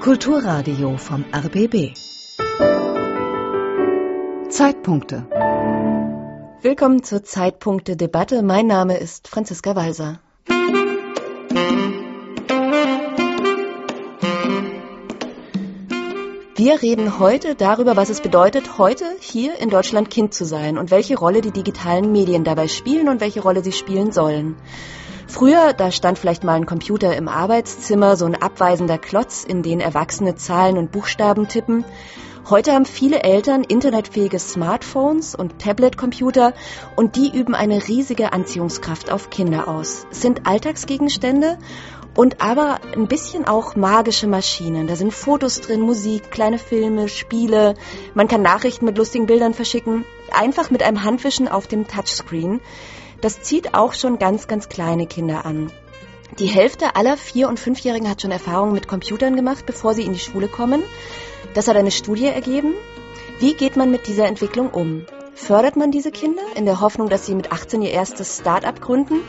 Kulturradio vom RBB. Zeitpunkte. Willkommen zur Zeitpunkte-Debatte. Mein Name ist Franziska Walser. Wir reden heute darüber, was es bedeutet, heute hier in Deutschland Kind zu sein und welche Rolle die digitalen Medien dabei spielen und welche Rolle sie spielen sollen. Früher, da stand vielleicht mal ein Computer im Arbeitszimmer, so ein abweisender Klotz, in den Erwachsene Zahlen und Buchstaben tippen. Heute haben viele Eltern internetfähige Smartphones und Tablet-Computer und die üben eine riesige Anziehungskraft auf Kinder aus. Es sind Alltagsgegenstände und aber ein bisschen auch magische Maschinen. Da sind Fotos drin, Musik, kleine Filme, Spiele. Man kann Nachrichten mit lustigen Bildern verschicken. Einfach mit einem Handwischen auf dem Touchscreen. Das zieht auch schon ganz, ganz kleine Kinder an. Die Hälfte aller Vier- und Fünfjährigen hat schon Erfahrungen mit Computern gemacht, bevor sie in die Schule kommen. Das hat eine Studie ergeben. Wie geht man mit dieser Entwicklung um? Fördert man diese Kinder in der Hoffnung, dass sie mit 18 ihr erstes Start-up gründen?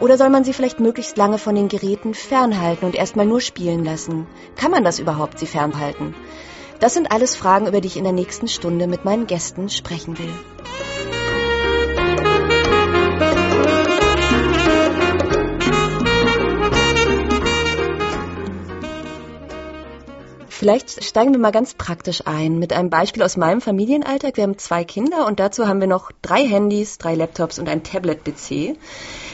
Oder soll man sie vielleicht möglichst lange von den Geräten fernhalten und erstmal nur spielen lassen? Kann man das überhaupt, sie fernhalten? Das sind alles Fragen, über die ich in der nächsten Stunde mit meinen Gästen sprechen will. Vielleicht steigen wir mal ganz praktisch ein mit einem Beispiel aus meinem Familienalltag. Wir haben zwei Kinder und dazu haben wir noch drei Handys, drei Laptops und ein Tablet-PC.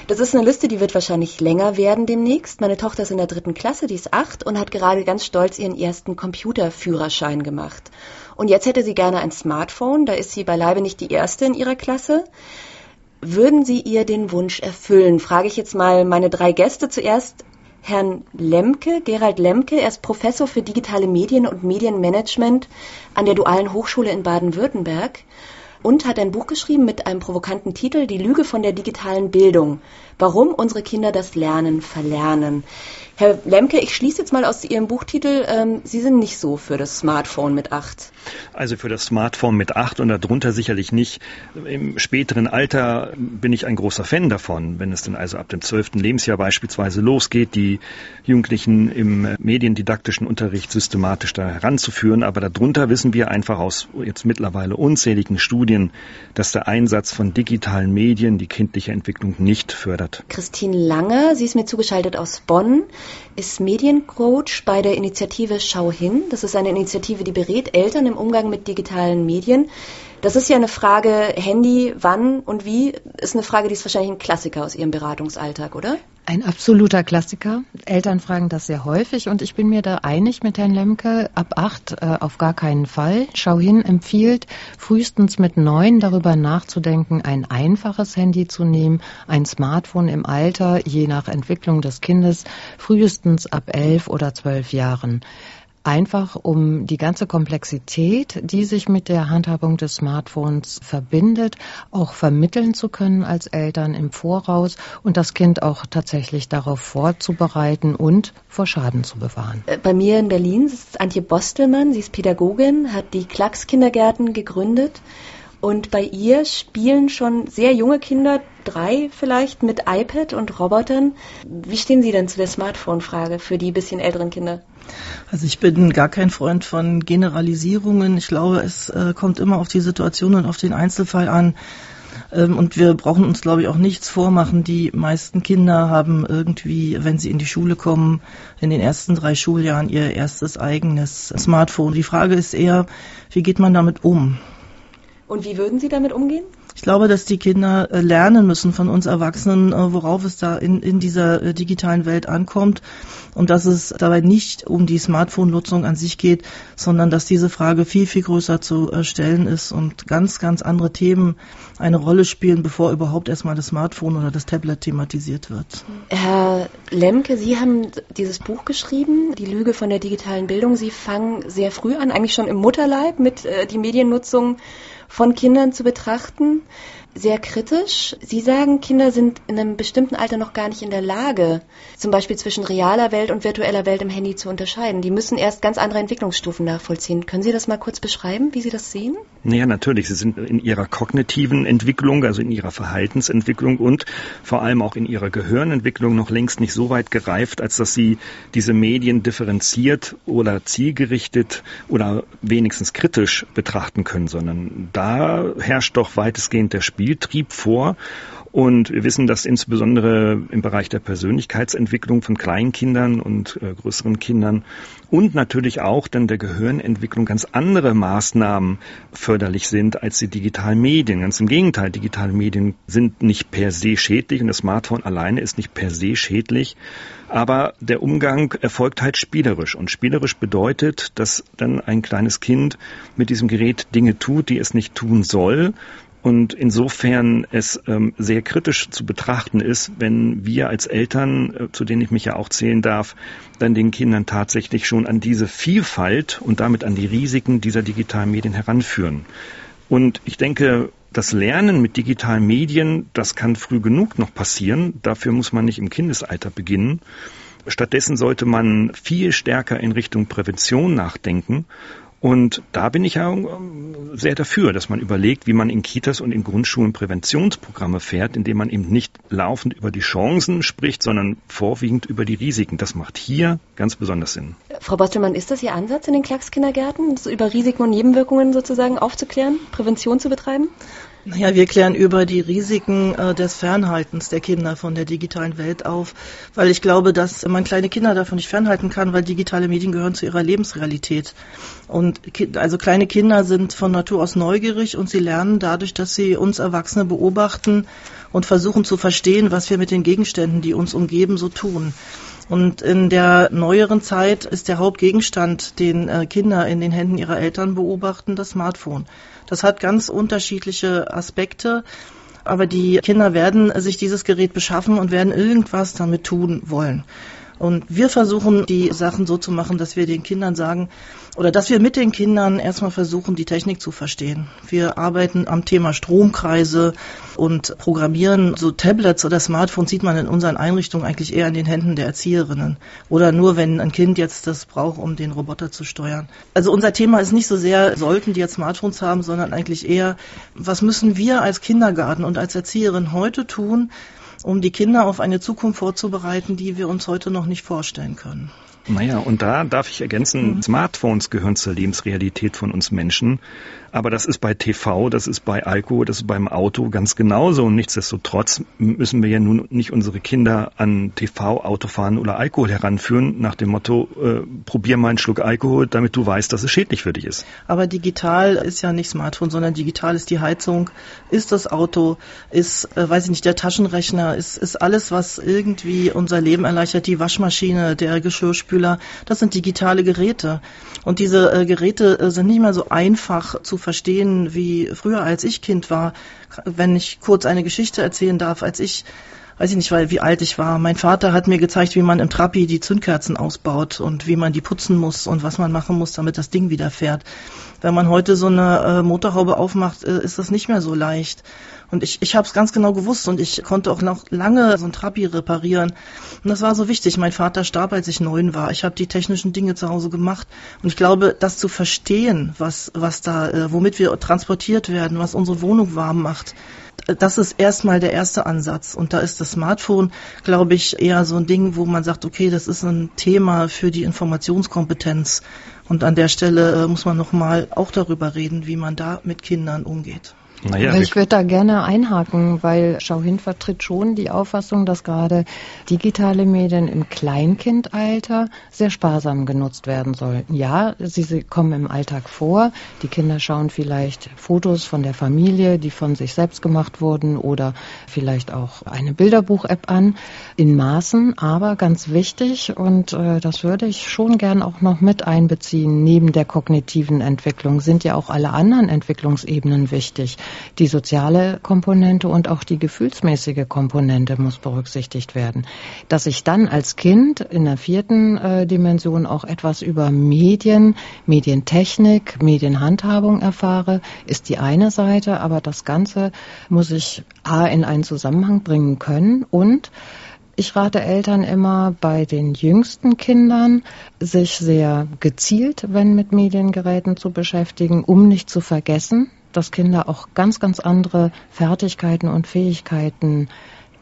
Das ist eine Liste, die wird wahrscheinlich länger werden demnächst. Meine Tochter ist in der dritten Klasse, die ist acht und hat gerade ganz stolz ihren ersten Computerführerschein gemacht. Und jetzt hätte sie gerne ein Smartphone, da ist sie beileibe nicht die erste in ihrer Klasse. Würden Sie ihr den Wunsch erfüllen? Frage ich jetzt mal meine drei Gäste zuerst. Herrn Lemke, Gerald Lemke. Er ist Professor für digitale Medien und Medienmanagement an der Dualen Hochschule in Baden-Württemberg und hat ein Buch geschrieben mit einem provokanten Titel Die Lüge von der digitalen Bildung. Warum unsere Kinder das Lernen verlernen. Herr Lemke, ich schließe jetzt mal aus Ihrem Buchtitel, ähm, Sie sind nicht so für das Smartphone mit acht. Also für das Smartphone mit acht und darunter sicherlich nicht. Im späteren Alter bin ich ein großer Fan davon, wenn es dann also ab dem zwölften Lebensjahr beispielsweise losgeht, die Jugendlichen im mediendidaktischen Unterricht systematisch da heranzuführen. Aber darunter wissen wir einfach aus jetzt mittlerweile unzähligen Studien, dass der Einsatz von digitalen Medien die kindliche Entwicklung nicht fördert. Christine Lange, sie ist mir zugeschaltet aus Bonn ist Mediencoach bei der Initiative Schau hin. Das ist eine Initiative, die berät Eltern im Umgang mit digitalen Medien. Das ist ja eine Frage, Handy, wann und wie, ist eine Frage, die ist wahrscheinlich ein Klassiker aus Ihrem Beratungsalltag, oder? Ein absoluter Klassiker. Eltern fragen das sehr häufig und ich bin mir da einig mit Herrn Lemke. Ab acht äh, auf gar keinen Fall. Schau hin empfiehlt, frühestens mit neun darüber nachzudenken, ein einfaches Handy zu nehmen, ein Smartphone im Alter, je nach Entwicklung des Kindes, frühestens ab elf oder zwölf Jahren einfach um die ganze Komplexität, die sich mit der Handhabung des Smartphones verbindet, auch vermitteln zu können als Eltern im Voraus und das Kind auch tatsächlich darauf vorzubereiten und vor Schaden zu bewahren. Äh, bei mir in Berlin ist Antje Bostelmann, sie ist Pädagogin, hat die Klacks Kindergärten gegründet und bei ihr spielen schon sehr junge Kinder, drei vielleicht, mit iPad und Robotern. Wie stehen Sie denn zu der Smartphone-Frage für die bisschen älteren Kinder? Also ich bin gar kein Freund von Generalisierungen. Ich glaube, es äh, kommt immer auf die Situation und auf den Einzelfall an. Ähm, und wir brauchen uns, glaube ich, auch nichts vormachen. Die meisten Kinder haben irgendwie, wenn sie in die Schule kommen, in den ersten drei Schuljahren ihr erstes eigenes Smartphone. Die Frage ist eher, wie geht man damit um? Und wie würden Sie damit umgehen? Ich glaube, dass die Kinder äh, lernen müssen von uns Erwachsenen, äh, worauf es da in, in dieser äh, digitalen Welt ankommt und dass es dabei nicht um die Smartphone-Nutzung an sich geht, sondern dass diese Frage viel, viel größer zu stellen ist und ganz, ganz andere Themen eine Rolle spielen, bevor überhaupt erstmal das Smartphone oder das Tablet thematisiert wird. Herr Lemke, Sie haben dieses Buch geschrieben, Die Lüge von der digitalen Bildung. Sie fangen sehr früh an, eigentlich schon im Mutterleib mit äh, die Mediennutzung von Kindern zu betrachten. Sehr kritisch. Sie sagen, Kinder sind in einem bestimmten Alter noch gar nicht in der Lage, zum Beispiel zwischen realer Welt und virtueller Welt im Handy zu unterscheiden. Die müssen erst ganz andere Entwicklungsstufen nachvollziehen. Können Sie das mal kurz beschreiben, wie Sie das sehen? Naja, natürlich. Sie sind in ihrer kognitiven Entwicklung, also in ihrer Verhaltensentwicklung und vor allem auch in ihrer Gehirnentwicklung noch längst nicht so weit gereift, als dass sie diese Medien differenziert oder zielgerichtet oder wenigstens kritisch betrachten können, sondern da herrscht doch weitestgehend der Spieltrieb vor. Und wir wissen, dass insbesondere im Bereich der Persönlichkeitsentwicklung von Kleinkindern und äh, größeren Kindern und natürlich auch dann der Gehirnentwicklung ganz andere Maßnahmen förderlich sind als die digitalen Medien. Ganz im Gegenteil, digitale Medien sind nicht per se schädlich und das Smartphone alleine ist nicht per se schädlich. Aber der Umgang erfolgt halt spielerisch. Und spielerisch bedeutet, dass dann ein kleines Kind mit diesem Gerät Dinge tut, die es nicht tun soll und insofern es ähm, sehr kritisch zu betrachten ist, wenn wir als Eltern, äh, zu denen ich mich ja auch zählen darf, dann den Kindern tatsächlich schon an diese Vielfalt und damit an die Risiken dieser digitalen Medien heranführen. Und ich denke, das Lernen mit digitalen Medien, das kann früh genug noch passieren. Dafür muss man nicht im Kindesalter beginnen. Stattdessen sollte man viel stärker in Richtung Prävention nachdenken und da bin ich ja ähm, sehr dafür, dass man überlegt, wie man in Kitas und in Grundschulen Präventionsprogramme fährt, indem man eben nicht laufend über die Chancen spricht, sondern vorwiegend über die Risiken. Das macht hier ganz besonders Sinn. Frau Bostelmann, ist das Ihr Ansatz in den Klagskindergärten, über Risiken und Nebenwirkungen sozusagen aufzuklären, Prävention zu betreiben? Naja, wir klären über die Risiken äh, des Fernhaltens der Kinder von der digitalen Welt auf, weil ich glaube, dass man kleine Kinder davon nicht fernhalten kann, weil digitale Medien gehören zu ihrer Lebensrealität. Und also kleine Kinder sind von Natur aus neugierig und sie lernen dadurch, dass sie uns Erwachsene beobachten und versuchen zu verstehen, was wir mit den Gegenständen, die uns umgeben, so tun. Und in der neueren Zeit ist der Hauptgegenstand, den äh, Kinder in den Händen ihrer Eltern beobachten, das Smartphone. Das hat ganz unterschiedliche Aspekte. Aber die Kinder werden sich dieses Gerät beschaffen und werden irgendwas damit tun wollen. Und wir versuchen, die Sachen so zu machen, dass wir den Kindern sagen, oder dass wir mit den Kindern erstmal versuchen, die Technik zu verstehen. Wir arbeiten am Thema Stromkreise und programmieren so Tablets oder Smartphones sieht man in unseren Einrichtungen eigentlich eher in den Händen der Erzieherinnen oder nur wenn ein Kind jetzt das braucht, um den Roboter zu steuern. Also unser Thema ist nicht so sehr, sollten die jetzt Smartphones haben, sondern eigentlich eher, was müssen wir als Kindergarten und als Erzieherin heute tun, um die Kinder auf eine Zukunft vorzubereiten, die wir uns heute noch nicht vorstellen können. Naja, und da darf ich ergänzen, mhm. Smartphones gehören zur Lebensrealität von uns Menschen. Aber das ist bei TV, das ist bei Alkohol, das ist beim Auto ganz genauso. Und nichtsdestotrotz müssen wir ja nun nicht unsere Kinder an TV, Autofahren oder Alkohol heranführen, nach dem Motto, äh, probier mal einen Schluck Alkohol, damit du weißt, dass es schädlich für dich ist. Aber digital ist ja nicht Smartphone, sondern digital ist die Heizung, ist das Auto, ist, äh, weiß ich nicht, der Taschenrechner, ist, ist alles, was irgendwie unser Leben erleichtert, die Waschmaschine, der Geschirrspüler, das sind digitale Geräte. Und diese äh, Geräte äh, sind nicht mehr so einfach zu verstehen wie früher, als ich Kind war. Wenn ich kurz eine Geschichte erzählen darf, als ich weiß ich nicht, weil wie alt ich war. Mein Vater hat mir gezeigt, wie man im Trapi die Zündkerzen ausbaut und wie man die putzen muss und was man machen muss, damit das Ding wieder fährt. Wenn man heute so eine äh, Motorhaube aufmacht, äh, ist das nicht mehr so leicht. Und ich, ich habe es ganz genau gewusst und ich konnte auch noch lange so ein Trabi reparieren. Und das war so wichtig. Mein Vater starb, als ich neun war. Ich habe die technischen Dinge zu Hause gemacht. Und ich glaube, das zu verstehen, was, was da, äh, womit wir transportiert werden, was unsere Wohnung warm macht, das ist erstmal der erste Ansatz. Und da ist das Smartphone, glaube ich, eher so ein Ding, wo man sagt, okay, das ist ein Thema für die Informationskompetenz. Und an der Stelle äh, muss man nochmal auch darüber reden, wie man da mit Kindern umgeht. Naja, ich würde da gerne einhaken, weil Schauhin vertritt schon die Auffassung, dass gerade digitale Medien im Kleinkindalter sehr sparsam genutzt werden sollten. Ja, sie, sie kommen im Alltag vor. Die Kinder schauen vielleicht Fotos von der Familie, die von sich selbst gemacht wurden oder vielleicht auch eine Bilderbuch-App an, in Maßen, aber ganz wichtig und äh, das würde ich schon gern auch noch mit einbeziehen. Neben der kognitiven Entwicklung sind ja auch alle anderen Entwicklungsebenen wichtig. Die soziale Komponente und auch die gefühlsmäßige Komponente muss berücksichtigt werden. Dass ich dann als Kind in der vierten äh, Dimension auch etwas über Medien, Medientechnik, Medienhandhabung erfahre, ist die eine Seite, aber das Ganze muss ich A in einen Zusammenhang bringen können und ich rate Eltern immer bei den jüngsten Kindern, sich sehr gezielt, wenn mit Mediengeräten zu beschäftigen, um nicht zu vergessen, dass Kinder auch ganz, ganz andere Fertigkeiten und Fähigkeiten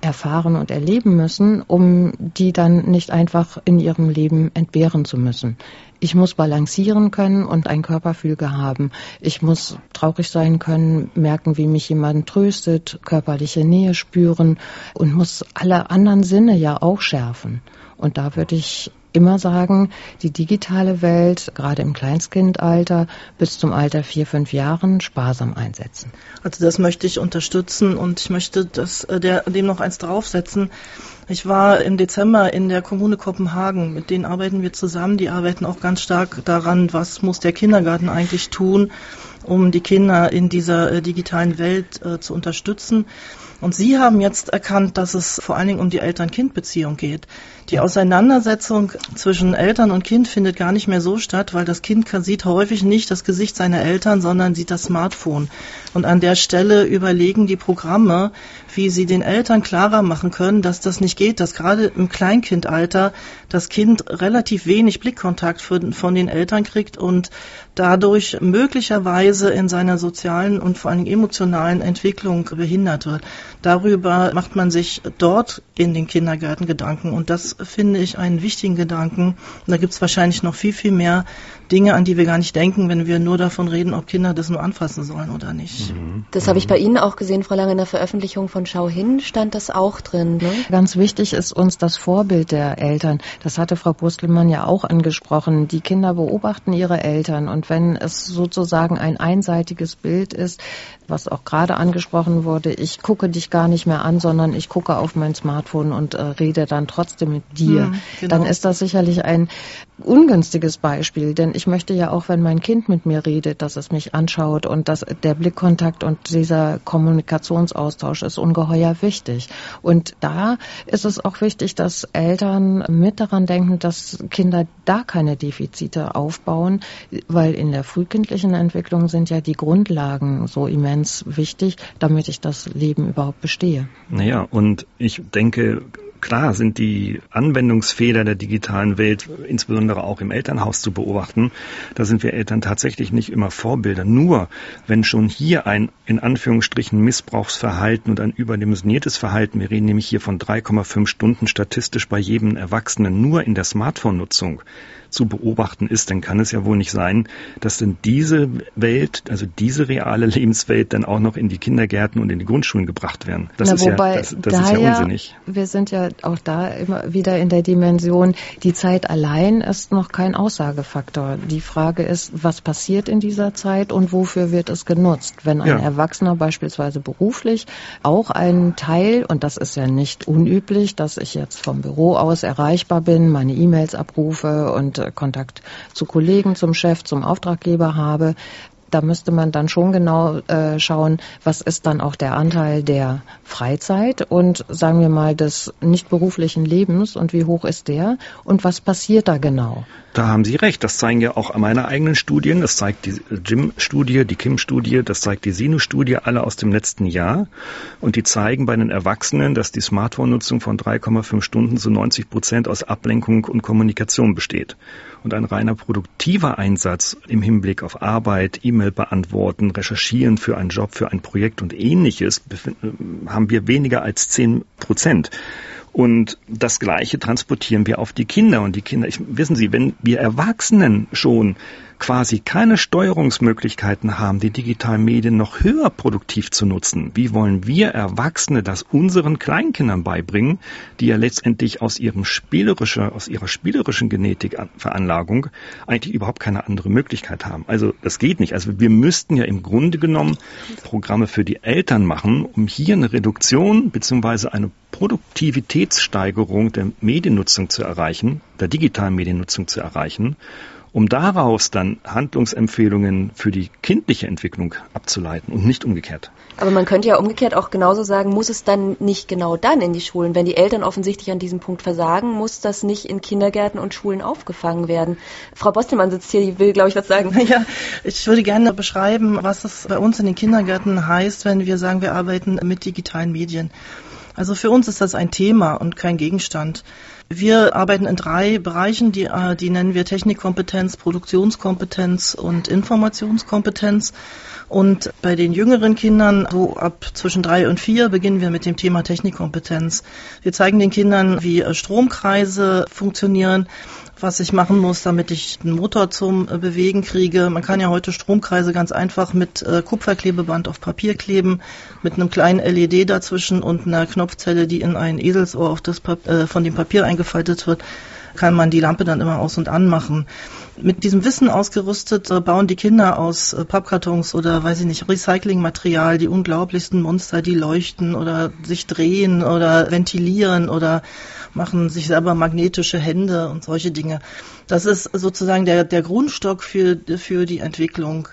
erfahren und erleben müssen, um die dann nicht einfach in ihrem Leben entbehren zu müssen. Ich muss balancieren können und ein Körperfüge haben. Ich muss traurig sein können, merken, wie mich jemand tröstet, körperliche Nähe spüren und muss alle anderen Sinne ja auch schärfen. Und da würde ich immer sagen, die digitale Welt, gerade im Kleinstkindalter, bis zum Alter vier, fünf Jahren sparsam einsetzen. Also das möchte ich unterstützen und ich möchte das, äh, der, dem noch eins draufsetzen. Ich war im Dezember in der Kommune Kopenhagen. Mit denen arbeiten wir zusammen. Die arbeiten auch ganz stark daran, was muss der Kindergarten eigentlich tun, um die Kinder in dieser äh, digitalen Welt äh, zu unterstützen. Und Sie haben jetzt erkannt, dass es vor allen Dingen um die Eltern-Kind-Beziehung geht. Die Auseinandersetzung zwischen Eltern und Kind findet gar nicht mehr so statt, weil das Kind sieht häufig nicht das Gesicht seiner Eltern, sondern sieht das Smartphone. Und an der Stelle überlegen die Programme, wie sie den Eltern klarer machen können, dass das nicht geht, dass gerade im Kleinkindalter das Kind relativ wenig Blickkontakt von den Eltern kriegt und dadurch möglicherweise in seiner sozialen und vor allem emotionalen Entwicklung behindert wird. Darüber macht man sich dort in den Kindergärten Gedanken und das finde ich einen wichtigen Gedanken. Da gibt es wahrscheinlich noch viel, viel mehr Dinge, an die wir gar nicht denken, wenn wir nur davon reden, ob Kinder das nur anfassen sollen oder nicht. Mhm. Das habe ich bei Ihnen auch gesehen, Frau Lange, in der Veröffentlichung von Schau hin stand das auch drin. Ne? Ganz wichtig ist uns das Vorbild der Eltern. Das hatte Frau Brustelmann ja auch angesprochen. Die Kinder beobachten ihre Eltern und wenn es sozusagen ein einseitiges Bild ist, was auch gerade angesprochen wurde, ich gucke dich gar nicht mehr an, sondern ich gucke auf mein Smartphone und äh, rede dann trotzdem mit dir, mhm, genau. dann ist das sicherlich ein ungünstiges Beispiel, denn ich möchte ja auch, wenn mein Kind mit mir redet, dass es mich anschaut und dass der Blickkontakt und dieser Kommunikationsaustausch ist ungeheuer wichtig. Und da ist es auch wichtig, dass Eltern mit daran denken, dass Kinder da keine Defizite aufbauen, weil in der frühkindlichen Entwicklung sind ja die Grundlagen so immens wichtig, damit ich das Leben überhaupt bestehe. Naja, und ich denke, Klar sind die Anwendungsfehler der digitalen Welt insbesondere auch im Elternhaus zu beobachten. Da sind wir Eltern tatsächlich nicht immer Vorbilder. Nur wenn schon hier ein in Anführungsstrichen Missbrauchsverhalten und ein überdimensioniertes Verhalten, wir reden nämlich hier von 3,5 Stunden statistisch bei jedem Erwachsenen nur in der Smartphone-Nutzung, zu beobachten ist, dann kann es ja wohl nicht sein, dass denn diese Welt, also diese reale Lebenswelt dann auch noch in die Kindergärten und in die Grundschulen gebracht werden. Das, Na, ist, wobei, ja, das, das da ist ja unsinnig. wir sind ja auch da immer wieder in der Dimension, die Zeit allein ist noch kein Aussagefaktor. Die Frage ist, was passiert in dieser Zeit und wofür wird es genutzt? Wenn ein ja. Erwachsener beispielsweise beruflich auch einen Teil, und das ist ja nicht unüblich, dass ich jetzt vom Büro aus erreichbar bin, meine E-Mails abrufe und Kontakt zu Kollegen, zum Chef, zum Auftraggeber habe, da müsste man dann schon genau äh, schauen, was ist dann auch der Anteil der Freizeit und sagen wir mal des nicht beruflichen Lebens und wie hoch ist der und was passiert da genau? Da haben Sie recht. Das zeigen ja auch meine eigenen Studien. Das zeigt die Jim-Studie, die Kim-Studie, das zeigt die Sinu-Studie, alle aus dem letzten Jahr. Und die zeigen bei den Erwachsenen, dass die Smartphone-Nutzung von 3,5 Stunden zu 90 Prozent aus Ablenkung und Kommunikation besteht. Und ein reiner produktiver Einsatz im Hinblick auf Arbeit, E-Mail beantworten, recherchieren für einen Job, für ein Projekt und ähnliches haben wir weniger als 10 Prozent. Und das Gleiche transportieren wir auf die Kinder. Und die Kinder, ich, wissen Sie, wenn wir Erwachsenen schon quasi keine Steuerungsmöglichkeiten haben, die digitalen Medien noch höher produktiv zu nutzen, wie wollen wir Erwachsene das unseren Kleinkindern beibringen, die ja letztendlich aus ihrem spielerische, aus ihrer spielerischen Genetik Veranlagung eigentlich überhaupt keine andere Möglichkeit haben. Also das geht nicht. Also wir müssten ja im Grunde genommen Programme für die Eltern machen, um hier eine Reduktion beziehungsweise eine Produktivitätssteigerung der Mediennutzung zu erreichen, der digitalen Mediennutzung zu erreichen um daraus dann Handlungsempfehlungen für die kindliche Entwicklung abzuleiten und nicht umgekehrt. Aber man könnte ja umgekehrt auch genauso sagen, muss es dann nicht genau dann in die Schulen? Wenn die Eltern offensichtlich an diesem Punkt versagen, muss das nicht in Kindergärten und Schulen aufgefangen werden? Frau Bostelmann sitzt hier, die will, glaube ich, was sagen. Ja, ich würde gerne beschreiben, was es bei uns in den Kindergärten heißt, wenn wir sagen, wir arbeiten mit digitalen Medien. Also für uns ist das ein Thema und kein Gegenstand. Wir arbeiten in drei Bereichen, die, äh, die nennen wir Technikkompetenz, Produktionskompetenz und Informationskompetenz. Und bei den jüngeren Kindern, so ab zwischen drei und vier, beginnen wir mit dem Thema Technikkompetenz. Wir zeigen den Kindern, wie Stromkreise funktionieren, was ich machen muss, damit ich den Motor zum äh, Bewegen kriege. Man kann ja heute Stromkreise ganz einfach mit äh, Kupferklebeband auf Papier kleben, mit einem kleinen LED dazwischen und einer Knopfzelle, die in ein Eselsohr auf das Pap äh, von dem Papier eingefaltet wird, kann man die Lampe dann immer aus und an machen. Mit diesem Wissen ausgerüstet bauen die Kinder aus Pappkartons oder weiß ich nicht, Recyclingmaterial die unglaublichsten Monster, die leuchten oder sich drehen oder ventilieren oder machen sich selber magnetische Hände und solche Dinge. Das ist sozusagen der, der Grundstock für, für die Entwicklung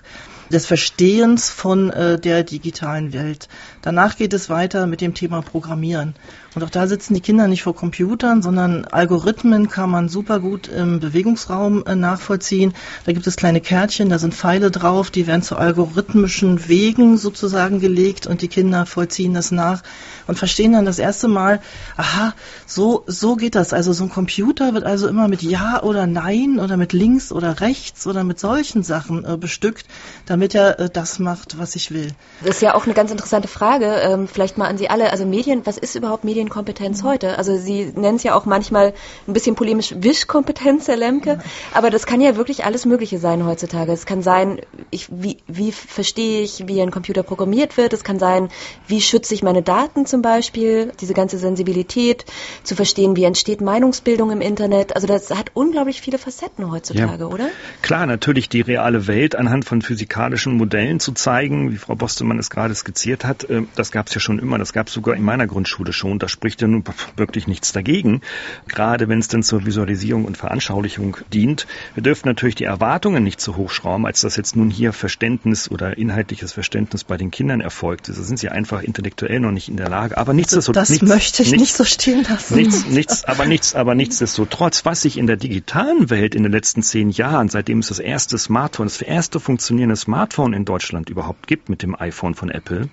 des Verstehens von äh, der digitalen Welt. Danach geht es weiter mit dem Thema Programmieren. Und auch da sitzen die Kinder nicht vor Computern, sondern Algorithmen kann man super gut im Bewegungsraum äh, nachvollziehen. Da gibt es kleine Kärtchen, da sind Pfeile drauf, die werden zu algorithmischen Wegen sozusagen gelegt und die Kinder vollziehen das nach und verstehen dann das erste Mal, aha, so, so geht das. Also so ein Computer wird also immer mit Ja oder Nein oder mit links oder rechts oder mit solchen Sachen äh, bestückt, damit er äh, das macht, was ich will. Das ist ja auch eine ganz interessante Frage, ähm, vielleicht mal an Sie alle. Also Medien, was ist überhaupt Medien? Medienkompetenz mhm. heute? Also Sie nennen es ja auch manchmal ein bisschen polemisch Wischkompetenz, Herr Lemke, mhm. aber das kann ja wirklich alles Mögliche sein heutzutage. Es kann sein, ich, wie, wie verstehe ich, wie ein Computer programmiert wird. Es kann sein, wie schütze ich meine Daten zum Beispiel, diese ganze Sensibilität, zu verstehen, wie entsteht Meinungsbildung im Internet. Also das hat unglaublich viele Facetten heutzutage, ja. oder? Klar, natürlich die reale Welt anhand von physikalischen Modellen zu zeigen, wie Frau Bostemann es gerade skizziert hat, äh, das gab es ja schon immer. Das gab es sogar in meiner Grundschule schon. Da spricht ja nun wirklich nichts dagegen, gerade wenn es denn zur Visualisierung und Veranschaulichung dient. Wir dürfen natürlich die Erwartungen nicht zu hoch schrauben, als dass jetzt nun hier Verständnis oder inhaltliches Verständnis bei den Kindern erfolgt. Da sind sie einfach intellektuell noch nicht in der Lage. Aber nichtsdestotrotz. Das nichts, möchte ich nichts, nicht so stehen lassen. Nichts, nichts, aber nichts, aber nichtsdestotrotz, was sich in der digitalen Welt in den letzten zehn Jahren, seitdem es das erste Smartphone, das erste funktionierende Smartphone in Deutschland überhaupt gibt mit dem iPhone von Apple,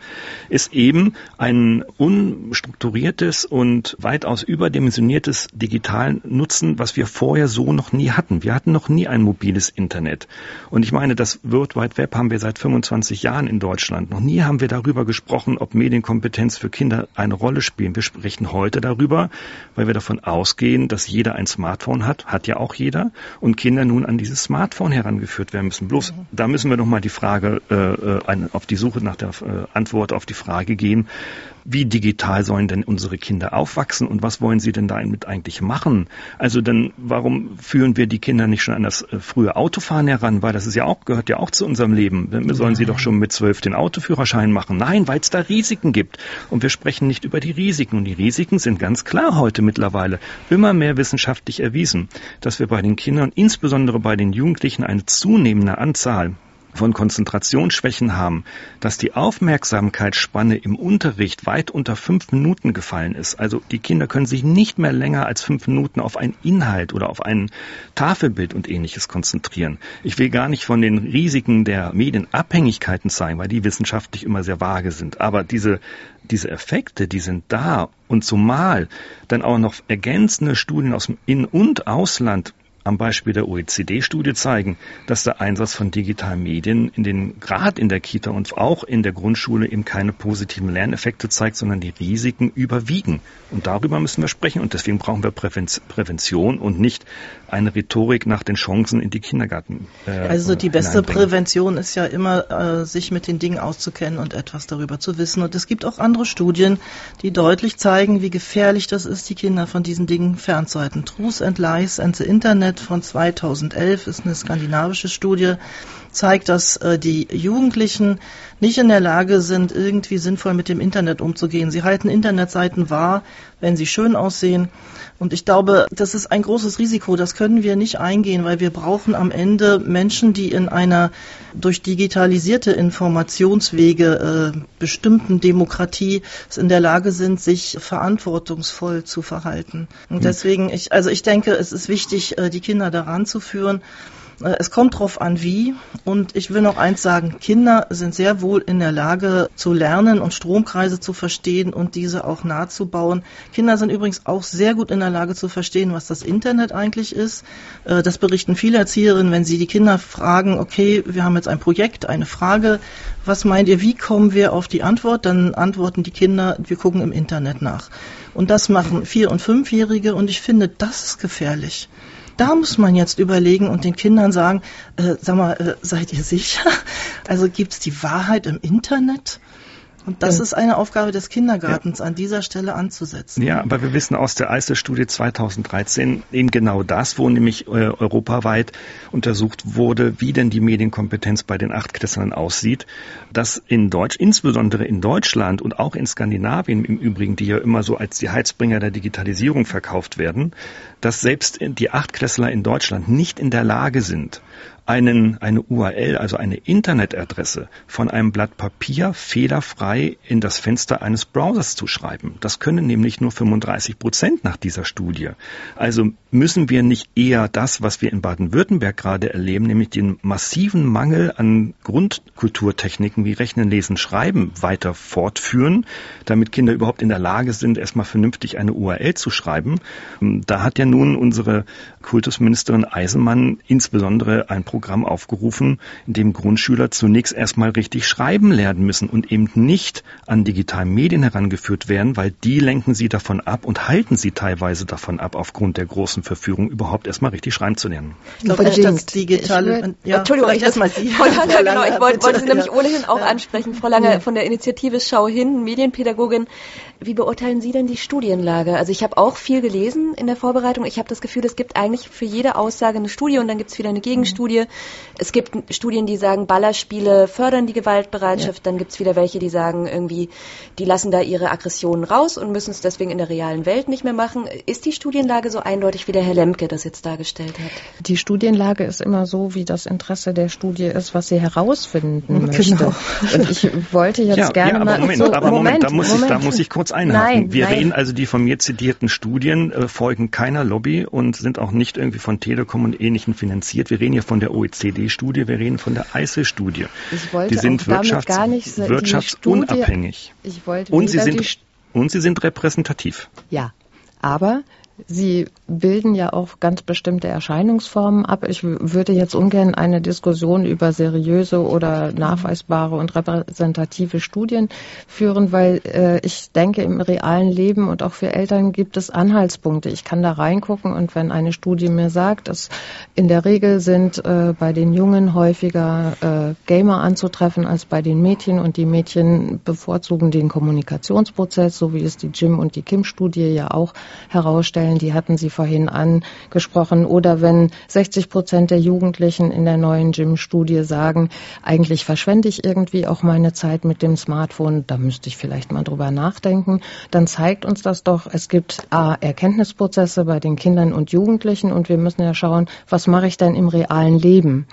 ist eben ein unstrukturiertes und weitaus überdimensioniertes digitalen Nutzen, was wir vorher so noch nie hatten. Wir hatten noch nie ein mobiles Internet. Und ich meine, das World Wide Web haben wir seit 25 Jahren in Deutschland. Noch nie haben wir darüber gesprochen, ob Medienkompetenz für Kinder eine Rolle spielen. Wir sprechen heute darüber, weil wir davon ausgehen, dass jeder ein Smartphone hat, hat ja auch jeder, und Kinder nun an dieses Smartphone herangeführt werden müssen. Bloß mhm. da müssen wir noch mal die Frage äh, äh auf die Suche nach der äh, Antwort auf die Frage gehen, wie digital sollen denn unsere Kinder aufwachsen und was wollen sie denn damit eigentlich machen? Also dann, warum führen wir die Kinder nicht schon an das äh, frühe Autofahren heran? Weil das ist ja auch, gehört ja auch zu unserem Leben. Dann sollen sie doch schon mit zwölf den Autoführerschein machen. Nein, weil es da Risiken gibt. Und wir sprechen nicht über die Risiken. Und die Risiken sind ganz klar heute mittlerweile immer mehr wissenschaftlich erwiesen, dass wir bei den Kindern, insbesondere bei den Jugendlichen, eine zunehmende Anzahl von Konzentrationsschwächen haben, dass die Aufmerksamkeitsspanne im Unterricht weit unter fünf Minuten gefallen ist. Also die Kinder können sich nicht mehr länger als fünf Minuten auf einen Inhalt oder auf ein Tafelbild und ähnliches konzentrieren. Ich will gar nicht von den Risiken der Medienabhängigkeiten zeigen, weil die wissenschaftlich immer sehr vage sind. Aber diese, diese Effekte, die sind da. Und zumal dann auch noch ergänzende Studien aus dem In- und Ausland am Beispiel der OECD-Studie zeigen, dass der Einsatz von digitalen Medien in den, gerade in der Kita und auch in der Grundschule eben keine positiven Lerneffekte zeigt, sondern die Risiken überwiegen. Und darüber müssen wir sprechen und deswegen brauchen wir Prävention und nicht eine Rhetorik nach den Chancen in die Kindergarten. Äh, also die beste Prävention ist ja immer, äh, sich mit den Dingen auszukennen und etwas darüber zu wissen. Und es gibt auch andere Studien, die deutlich zeigen, wie gefährlich das ist, die Kinder von diesen Dingen fernzuhalten. Truth and Lies and the Internet von 2011 ist eine skandinavische Studie. Zeigt, dass äh, die Jugendlichen nicht in der Lage sind, irgendwie sinnvoll mit dem Internet umzugehen. Sie halten Internetseiten wahr, wenn sie schön aussehen. Und ich glaube, das ist ein großes Risiko. Das können wir nicht eingehen, weil wir brauchen am Ende Menschen, die in einer durch digitalisierte Informationswege äh, bestimmten Demokratie in der Lage sind, sich verantwortungsvoll zu verhalten. Und hm. deswegen, ich, also ich denke, es ist wichtig, äh, die Kinder daran zu führen. Äh, es kommt drauf an, wie. Und ich will noch eins sagen, Kinder sind sehr wohl in der Lage zu lernen und Stromkreise zu verstehen und diese auch nachzubauen. Kinder sind übrigens auch sehr gut in der Lage zu verstehen, was das Internet eigentlich ist. Äh, das berichten viele Erzieherinnen, wenn sie die Kinder fragen, okay, wir haben jetzt ein Projekt, eine Frage, was meint ihr, wie kommen wir auf die Antwort? Dann antworten die Kinder, wir gucken im Internet nach. Und das machen Vier- und Fünfjährige und ich finde, das ist gefährlich. Da muss man jetzt überlegen und den Kindern sagen, äh, sag mal, äh, seid ihr sicher? Also gibt es die Wahrheit im Internet? Und das ja. ist eine Aufgabe des Kindergartens, ja. an dieser Stelle anzusetzen. Ja, aber wir wissen aus der Eisel-Studie 2013 eben genau das, wo nämlich äh, europaweit untersucht wurde, wie denn die Medienkompetenz bei den Achtklässlern aussieht, dass in Deutsch, insbesondere in Deutschland und auch in Skandinavien im Übrigen, die ja immer so als die Heizbringer der Digitalisierung verkauft werden, dass selbst die Achtklässler in Deutschland nicht in der Lage sind, einen, eine URL, also eine Internetadresse von einem Blatt Papier fehlerfrei in das Fenster eines Browsers zu schreiben. Das können nämlich nur 35 Prozent nach dieser Studie. Also müssen wir nicht eher das, was wir in Baden-Württemberg gerade erleben, nämlich den massiven Mangel an Grundkulturtechniken wie Rechnen, Lesen, Schreiben weiter fortführen, damit Kinder überhaupt in der Lage sind, erstmal vernünftig eine URL zu schreiben. Da hat ja nun unsere Kultusministerin Eisenmann insbesondere ein Programm aufgerufen, in dem Grundschüler zunächst erstmal richtig schreiben lernen müssen und eben nicht an digitalen Medien herangeführt werden, weil die lenken sie davon ab und halten sie teilweise davon ab, aufgrund der großen Verführung überhaupt erstmal richtig schreiben zu lernen. Ich glaube, das digitale, will, ja, Entschuldigung, ich erstmal Sie. Frau Lange, genau, ich wollte, wollte Sie nämlich ohnehin auch ansprechen. Frau Lange von der Initiative Schau hin, Medienpädagogin. Wie beurteilen Sie denn die Studienlage? Also ich habe auch viel gelesen in der Vorbereitung. Ich habe das Gefühl, es gibt eigentlich für jede Aussage eine Studie und dann gibt es wieder eine Gegenstudie. Es gibt Studien, die sagen, Ballerspiele fördern die Gewaltbereitschaft. Ja. Dann gibt es wieder welche, die sagen, irgendwie, die lassen da ihre Aggressionen raus und müssen es deswegen in der realen Welt nicht mehr machen. Ist die Studienlage so eindeutig, wie der Herr Lemke das jetzt dargestellt hat? Die Studienlage ist immer so, wie das Interesse der Studie ist, was sie herausfinden genau. möchte. Und ich wollte jetzt ja, gerne ja, aber mal... Moment, so, aber Moment, Moment, da muss, Moment. Ich, da muss ich kurz kurz einhaken. Nein, wir nein. reden also, die von mir zitierten Studien äh, folgen keiner Lobby und sind auch nicht irgendwie von Telekom und Ähnlichen finanziert. Wir reden hier von der OECD-Studie, wir reden von der ICE-Studie. Die sind wirtschafts nicht so wirtschaftsunabhängig. Studie, ich wollte und sie sind und sie sind repräsentativ. Ja, aber Sie bilden ja auch ganz bestimmte Erscheinungsformen ab. Ich würde jetzt ungern eine Diskussion über seriöse oder nachweisbare und repräsentative Studien führen, weil äh, ich denke, im realen Leben und auch für Eltern gibt es Anhaltspunkte. Ich kann da reingucken und wenn eine Studie mir sagt, dass in der Regel sind äh, bei den Jungen häufiger äh, Gamer anzutreffen als bei den Mädchen und die Mädchen bevorzugen den Kommunikationsprozess, so wie es die Jim und die Kim-Studie ja auch herausstellen Stellen, die hatten Sie vorhin angesprochen, oder wenn 60 Prozent der Jugendlichen in der neuen Gym-Studie sagen, eigentlich verschwende ich irgendwie auch meine Zeit mit dem Smartphone, da müsste ich vielleicht mal drüber nachdenken, dann zeigt uns das doch, es gibt A, Erkenntnisprozesse bei den Kindern und Jugendlichen und wir müssen ja schauen, was mache ich denn im realen Leben?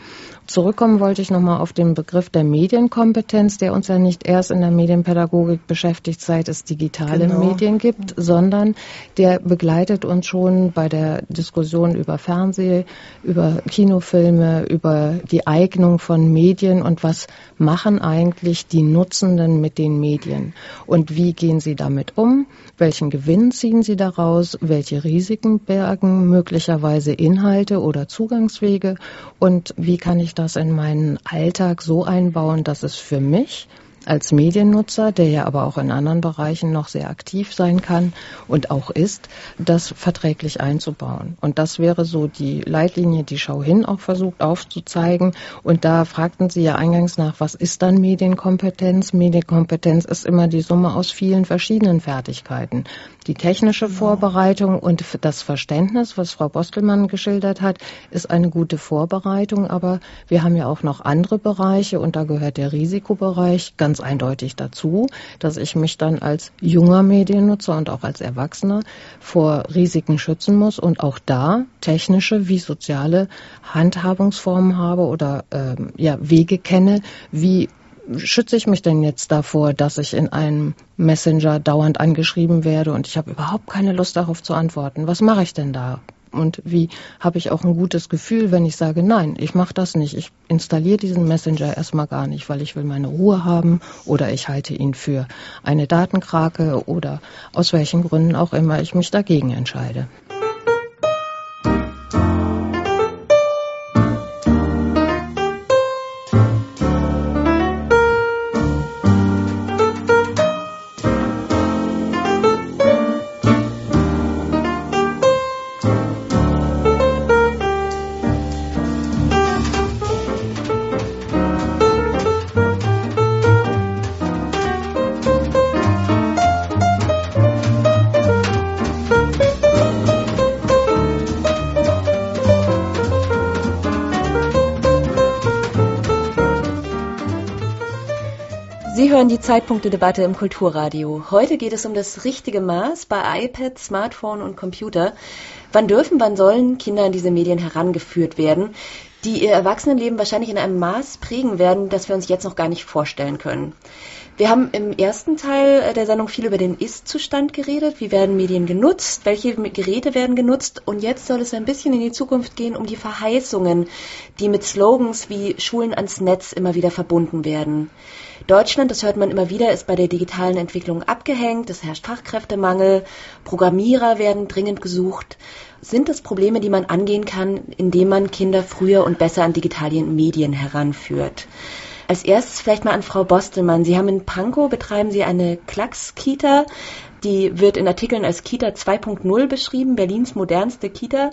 Zurückkommen wollte ich nochmal auf den Begriff der Medienkompetenz, der uns ja nicht erst in der Medienpädagogik beschäftigt, seit es digitale genau. Medien gibt, sondern der begleitet uns schon bei der Diskussion über Fernseh, über Kinofilme, über die Eignung von Medien und was machen eigentlich die Nutzenden mit den Medien und wie gehen sie damit um, welchen Gewinn ziehen sie daraus, welche Risiken bergen möglicherweise Inhalte oder Zugangswege und wie kann ich das in meinen Alltag so einbauen, dass es für mich als Mediennutzer, der ja aber auch in anderen Bereichen noch sehr aktiv sein kann und auch ist, das verträglich einzubauen. Und das wäre so die Leitlinie, die Schau hin auch versucht aufzuzeigen. Und da fragten Sie ja eingangs nach, was ist dann Medienkompetenz? Medienkompetenz ist immer die Summe aus vielen verschiedenen Fertigkeiten. Die technische genau. Vorbereitung und das Verständnis, was Frau Bostelmann geschildert hat, ist eine gute Vorbereitung. Aber wir haben ja auch noch andere Bereiche und da gehört der Risikobereich ganz eindeutig dazu, dass ich mich dann als junger Mediennutzer und auch als Erwachsener vor Risiken schützen muss und auch da technische wie soziale Handhabungsformen habe oder ähm, ja, Wege kenne, wie schütze ich mich denn jetzt davor, dass ich in einem Messenger dauernd angeschrieben werde und ich habe überhaupt keine Lust darauf zu antworten? Was mache ich denn da? Und wie habe ich auch ein gutes Gefühl, wenn ich sage, nein, ich mache das nicht. Ich installiere diesen Messenger erstmal gar nicht, weil ich will meine Ruhe haben oder ich halte ihn für eine Datenkrake oder aus welchen Gründen auch immer ich mich dagegen entscheide. Sie hören die Zeitpunkte-Debatte im Kulturradio. Heute geht es um das richtige Maß bei iPad, Smartphone und Computer. Wann dürfen, wann sollen Kinder in diese Medien herangeführt werden, die ihr Erwachsenenleben wahrscheinlich in einem Maß prägen werden, das wir uns jetzt noch gar nicht vorstellen können. Wir haben im ersten Teil der Sendung viel über den Ist-Zustand geredet. Wie werden Medien genutzt? Welche Geräte werden genutzt? Und jetzt soll es ein bisschen in die Zukunft gehen um die Verheißungen, die mit Slogans wie Schulen ans Netz immer wieder verbunden werden. Deutschland, das hört man immer wieder, ist bei der digitalen Entwicklung abgehängt. Es herrscht Fachkräftemangel. Programmierer werden dringend gesucht. Sind das Probleme, die man angehen kann, indem man Kinder früher und besser an Digitalien Medien heranführt? Als erstes vielleicht mal an Frau Bostelmann. Sie haben in Pankow betreiben Sie eine Klacks-Kita. Die wird in Artikeln als Kita 2.0 beschrieben, Berlins modernste Kita.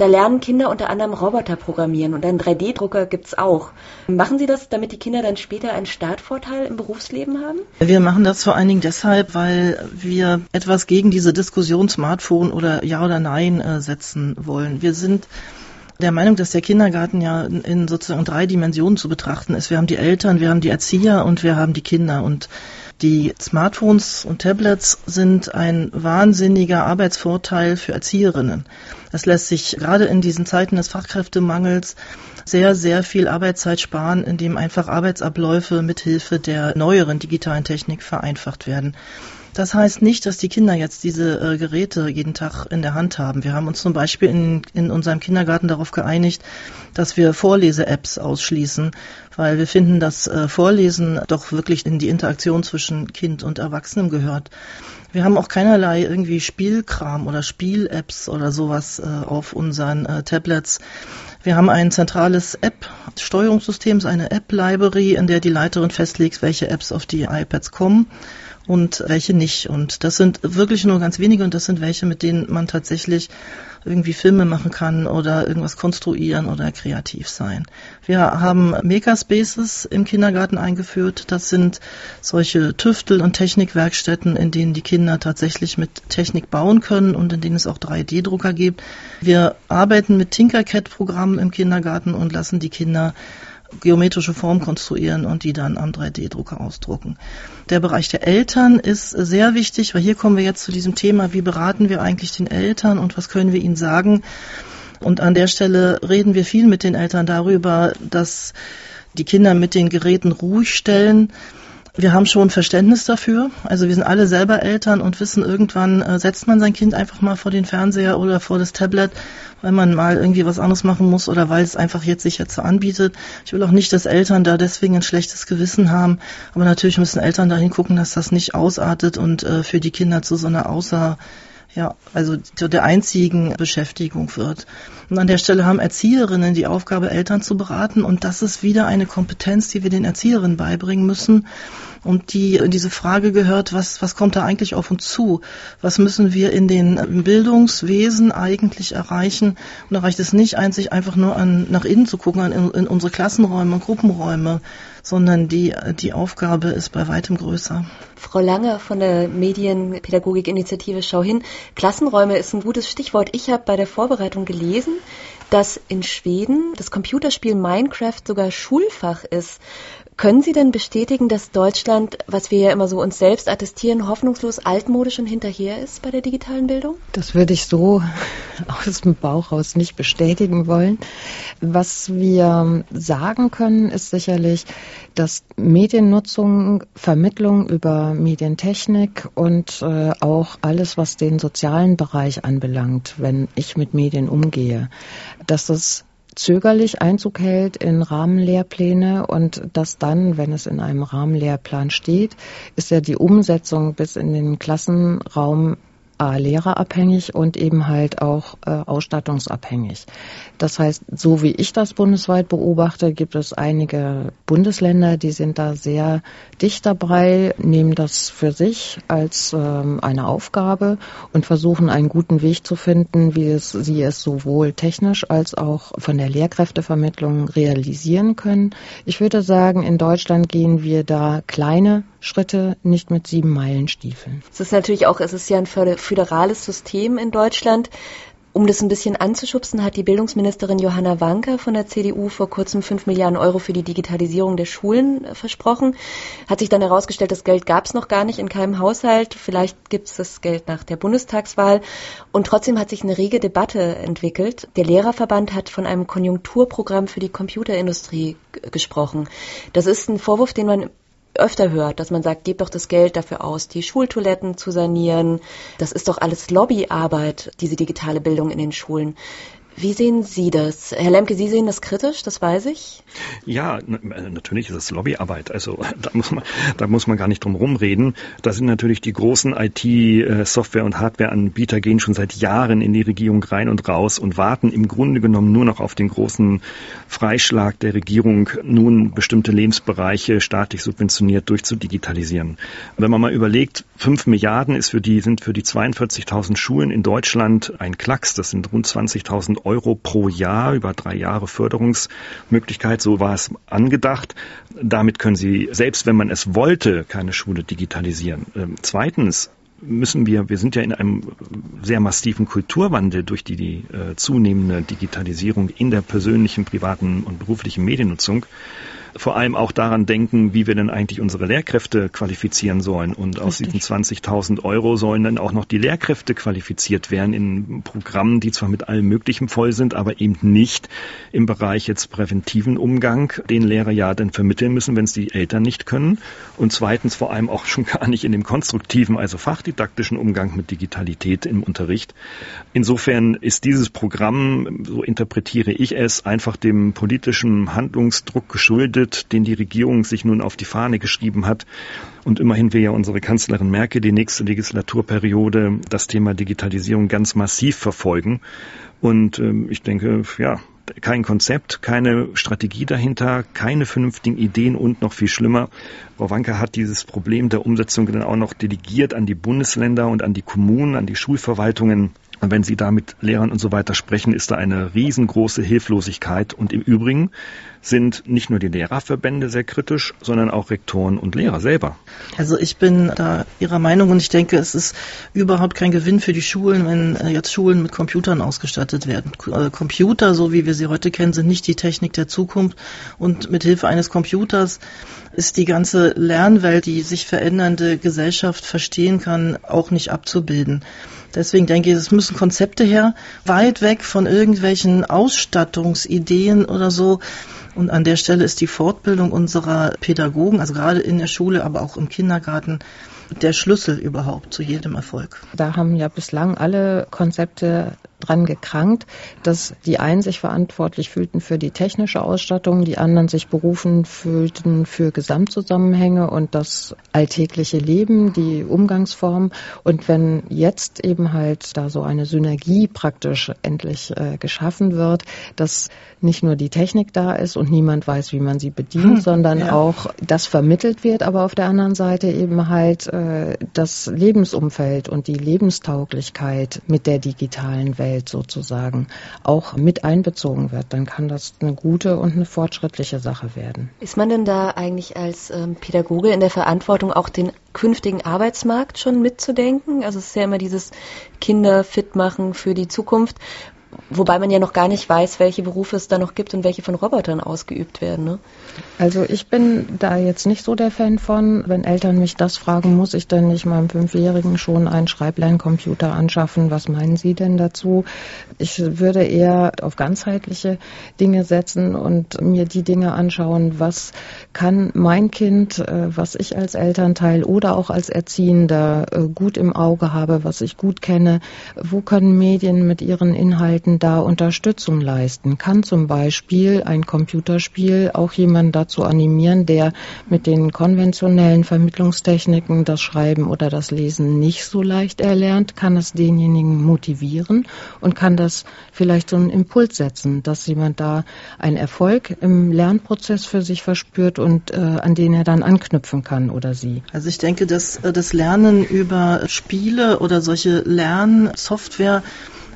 Da lernen Kinder unter anderem Roboter programmieren und einen 3D-Drucker gibt's auch. Machen Sie das, damit die Kinder dann später einen Startvorteil im Berufsleben haben? Wir machen das vor allen Dingen deshalb, weil wir etwas gegen diese Diskussion Smartphone oder Ja oder Nein äh, setzen wollen. Wir sind der Meinung, dass der Kindergarten ja in sozusagen drei Dimensionen zu betrachten ist. Wir haben die Eltern, wir haben die Erzieher und wir haben die Kinder. Und die Smartphones und Tablets sind ein wahnsinniger Arbeitsvorteil für Erzieherinnen. Es lässt sich gerade in diesen Zeiten des Fachkräftemangels sehr, sehr viel Arbeitszeit sparen, indem einfach Arbeitsabläufe mithilfe der neueren digitalen Technik vereinfacht werden. Das heißt nicht, dass die Kinder jetzt diese äh, Geräte jeden Tag in der Hand haben. Wir haben uns zum Beispiel in, in unserem Kindergarten darauf geeinigt, dass wir Vorlese-Apps ausschließen, weil wir finden, dass äh, Vorlesen doch wirklich in die Interaktion zwischen Kind und Erwachsenem gehört. Wir haben auch keinerlei irgendwie Spielkram oder Spiel-Apps oder sowas äh, auf unseren äh, Tablets. Wir haben ein zentrales App-Steuerungssystem, eine App-Library, in der die Leiterin festlegt, welche Apps auf die iPads kommen und welche nicht. Und das sind wirklich nur ganz wenige und das sind welche, mit denen man tatsächlich irgendwie Filme machen kann oder irgendwas konstruieren oder kreativ sein. Wir haben Makerspaces im Kindergarten eingeführt. Das sind solche Tüftel- und Technikwerkstätten, in denen die Kinder tatsächlich mit Technik bauen können und in denen es auch 3D-Drucker gibt. Wir arbeiten mit Tinkercad-Programmen im Kindergarten und lassen die Kinder geometrische Form konstruieren und die dann am 3D-Drucker ausdrucken. Der Bereich der Eltern ist sehr wichtig, weil hier kommen wir jetzt zu diesem Thema, wie beraten wir eigentlich den Eltern und was können wir ihnen sagen. Und an der Stelle reden wir viel mit den Eltern darüber, dass die Kinder mit den Geräten ruhig stellen, wir haben schon Verständnis dafür. Also wir sind alle selber Eltern und wissen, irgendwann äh, setzt man sein Kind einfach mal vor den Fernseher oder vor das Tablet, weil man mal irgendwie was anderes machen muss oder weil es einfach jetzt sich jetzt so anbietet. Ich will auch nicht, dass Eltern da deswegen ein schlechtes Gewissen haben. Aber natürlich müssen Eltern dahin gucken, dass das nicht ausartet und äh, für die Kinder zu so einer außer ja, also zu der einzigen Beschäftigung wird. Und an der Stelle haben Erzieherinnen die Aufgabe, Eltern zu beraten. Und das ist wieder eine Kompetenz, die wir den Erzieherinnen beibringen müssen, und die diese Frage gehört, was, was kommt da eigentlich auf uns zu? Was müssen wir in den Bildungswesen eigentlich erreichen? Und da reicht es nicht einzig einfach nur an, nach innen zu gucken, an, in, in unsere Klassenräume, Gruppenräume, sondern die, die Aufgabe ist bei weitem größer. Frau Lange von der Medienpädagogikinitiative Schau hin. Klassenräume ist ein gutes Stichwort. Ich habe bei der Vorbereitung gelesen, dass in Schweden das Computerspiel Minecraft sogar Schulfach ist. Können Sie denn bestätigen, dass Deutschland, was wir ja immer so uns selbst attestieren, hoffnungslos altmodisch und hinterher ist bei der digitalen Bildung? Das würde ich so aus dem Bauch raus nicht bestätigen wollen. Was wir sagen können, ist sicherlich, dass Mediennutzung, Vermittlung über Medientechnik und äh, auch alles, was den sozialen Bereich anbelangt, wenn ich mit Medien umgehe, dass das zögerlich Einzug hält in Rahmenlehrpläne und dass dann, wenn es in einem Rahmenlehrplan steht, ist ja die Umsetzung bis in den Klassenraum A, lehrerabhängig und eben halt auch äh, ausstattungsabhängig. Das heißt, so wie ich das bundesweit beobachte, gibt es einige Bundesländer, die sind da sehr dicht dabei, nehmen das für sich als ähm, eine Aufgabe und versuchen einen guten Weg zu finden, wie es, sie es sowohl technisch als auch von der Lehrkräftevermittlung realisieren können. Ich würde sagen, in Deutschland gehen wir da kleine Schritte, nicht mit sieben Meilenstiefeln. Es ist natürlich auch, es ist ja ein föderales System in Deutschland. Um das ein bisschen anzuschubsen, hat die Bildungsministerin Johanna Wanka von der CDU vor kurzem fünf Milliarden Euro für die Digitalisierung der Schulen äh, versprochen. Hat sich dann herausgestellt, das Geld gab es noch gar nicht in keinem Haushalt. Vielleicht gibt es das Geld nach der Bundestagswahl. Und trotzdem hat sich eine rege Debatte entwickelt. Der Lehrerverband hat von einem Konjunkturprogramm für die Computerindustrie gesprochen. Das ist ein Vorwurf, den man öfter hört, dass man sagt, gebt doch das Geld dafür aus, die Schultoiletten zu sanieren. Das ist doch alles Lobbyarbeit, diese digitale Bildung in den Schulen. Wie sehen Sie das? Herr Lemke, Sie sehen das kritisch, das weiß ich. Ja, äh, natürlich ist es Lobbyarbeit. Also da muss man, da muss man gar nicht drum rumreden. Da sind natürlich die großen IT-Software- und Hardware-Anbieter gehen schon seit Jahren in die Regierung rein und raus und warten im Grunde genommen nur noch auf den großen Freischlag der Regierung, nun bestimmte Lebensbereiche staatlich subventioniert durchzudigitalisieren. Wenn man mal überlegt, fünf Milliarden ist für die, sind für die 42.000 Schulen in Deutschland ein Klacks. Das sind rund 20.000 Euro pro Jahr über drei Jahre Förderungsmöglichkeit. So war es angedacht. Damit können Sie, selbst wenn man es wollte, keine Schule digitalisieren. Ähm, zweitens, müssen wir, wir sind ja in einem sehr massiven Kulturwandel durch die, die äh, zunehmende Digitalisierung in der persönlichen, privaten und beruflichen Mediennutzung vor allem auch daran denken, wie wir denn eigentlich unsere Lehrkräfte qualifizieren sollen. Und aus diesen 20.000 Euro sollen dann auch noch die Lehrkräfte qualifiziert werden in Programmen, die zwar mit allem Möglichen voll sind, aber eben nicht im Bereich jetzt präventiven Umgang, den Lehrer ja dann vermitteln müssen, wenn es die Eltern nicht können. Und zweitens vor allem auch schon gar nicht in dem konstruktiven, also fachdidaktischen Umgang mit Digitalität im Unterricht. Insofern ist dieses Programm, so interpretiere ich es, einfach dem politischen Handlungsdruck geschuldet, Schritt, den die Regierung sich nun auf die Fahne geschrieben hat. Und immerhin will ja unsere Kanzlerin Merkel die nächste Legislaturperiode das Thema Digitalisierung ganz massiv verfolgen. Und ähm, ich denke, ja, kein Konzept, keine Strategie dahinter, keine vernünftigen Ideen und noch viel schlimmer. Frau Wanke hat dieses Problem der Umsetzung dann auch noch delegiert an die Bundesländer und an die Kommunen, an die Schulverwaltungen. Und wenn Sie da mit Lehrern und so weiter sprechen, ist da eine riesengroße Hilflosigkeit. Und im Übrigen sind nicht nur die Lehrerverbände sehr kritisch, sondern auch Rektoren und Lehrer selber. Also ich bin da Ihrer Meinung und ich denke, es ist überhaupt kein Gewinn für die Schulen, wenn äh, jetzt Schulen mit Computern ausgestattet werden. Äh, Computer, so wie wir sie heute kennen, sind nicht die Technik der Zukunft. Und mit Hilfe eines Computers ist die ganze Lernwelt, die sich verändernde Gesellschaft verstehen kann, auch nicht abzubilden. Deswegen denke ich, es müssen Konzepte her, weit weg von irgendwelchen Ausstattungsideen oder so. Und an der Stelle ist die Fortbildung unserer Pädagogen, also gerade in der Schule, aber auch im Kindergarten, der Schlüssel überhaupt zu jedem Erfolg. Da haben ja bislang alle Konzepte dran gekrankt, dass die einen sich verantwortlich fühlten für die technische Ausstattung, die anderen sich berufen fühlten für Gesamtzusammenhänge und das alltägliche Leben, die Umgangsform. Und wenn jetzt eben halt da so eine Synergie praktisch endlich äh, geschaffen wird, dass nicht nur die Technik da ist und niemand weiß, wie man sie bedient, hm, sondern ja. auch das vermittelt wird, aber auf der anderen Seite eben halt äh, das Lebensumfeld und die Lebenstauglichkeit mit der digitalen Welt sozusagen auch mit einbezogen wird, dann kann das eine gute und eine fortschrittliche Sache werden. Ist man denn da eigentlich als ähm, Pädagoge in der Verantwortung, auch den künftigen Arbeitsmarkt schon mitzudenken? Also es ist ja immer dieses Kinder fit machen für die Zukunft. Wobei man ja noch gar nicht weiß, welche Berufe es da noch gibt und welche von Robotern ausgeübt werden. Ne? Also ich bin da jetzt nicht so der Fan von. Wenn Eltern mich das fragen, muss ich denn nicht meinem Fünfjährigen schon einen Schreiblerncomputer anschaffen? Was meinen Sie denn dazu? Ich würde eher auf ganzheitliche Dinge setzen und mir die Dinge anschauen, was kann mein Kind, äh, was ich als Elternteil oder auch als Erziehender äh, gut im Auge habe, was ich gut kenne, wo können Medien mit ihren Inhalten da Unterstützung leisten? Kann zum Beispiel ein Computerspiel auch jemand dazu animieren, der mit den konventionellen Vermittlungstechniken das Schreiben oder das Lesen nicht so leicht erlernt, kann es denjenigen motivieren und kann das vielleicht so einen Impuls setzen, dass jemand da einen Erfolg im Lernprozess für sich verspürt und äh, an den er dann anknüpfen kann oder sie. Also ich denke, dass äh, das Lernen über Spiele oder solche Lernsoftware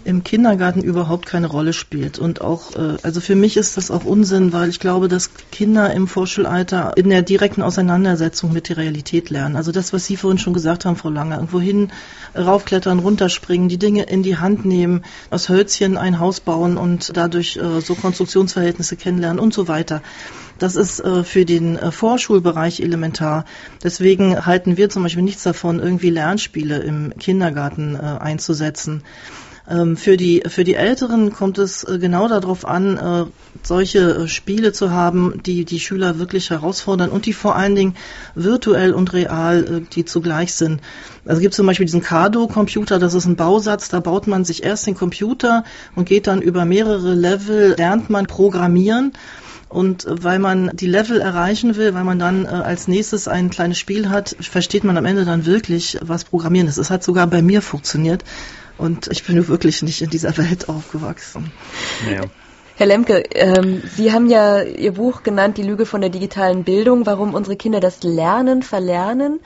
im Kindergarten überhaupt keine Rolle spielt. Und auch, äh, also für mich ist das auch Unsinn, weil ich glaube, dass Kinder im Vorschulalter in der direkten Auseinandersetzung mit der Realität lernen. Also das, was Sie vorhin schon gesagt haben, Frau Lange, irgendwohin raufklettern, runterspringen, die Dinge in die Hand nehmen, aus Hölzchen ein Haus bauen und dadurch äh, so Konstruktionsverhältnisse kennenlernen und so weiter. Das ist äh, für den äh, Vorschulbereich elementar. Deswegen halten wir zum Beispiel nichts davon, irgendwie Lernspiele im Kindergarten äh, einzusetzen. Ähm, für, die, für die Älteren kommt es äh, genau darauf an, äh, solche äh, Spiele zu haben, die die Schüler wirklich herausfordern und die vor allen Dingen virtuell und real, die zugleich sind. Also gibt zum Beispiel diesen Cardo-Computer, das ist ein Bausatz, da baut man sich erst den Computer und geht dann über mehrere Level, lernt man Programmieren. Und weil man die Level erreichen will, weil man dann als nächstes ein kleines Spiel hat, versteht man am Ende dann wirklich, was Programmieren ist. Es hat sogar bei mir funktioniert. Und ich bin wirklich nicht in dieser Welt aufgewachsen. Ja. Herr Lemke, ähm, Sie haben ja Ihr Buch genannt, Die Lüge von der digitalen Bildung, warum unsere Kinder das Lernen verlernen.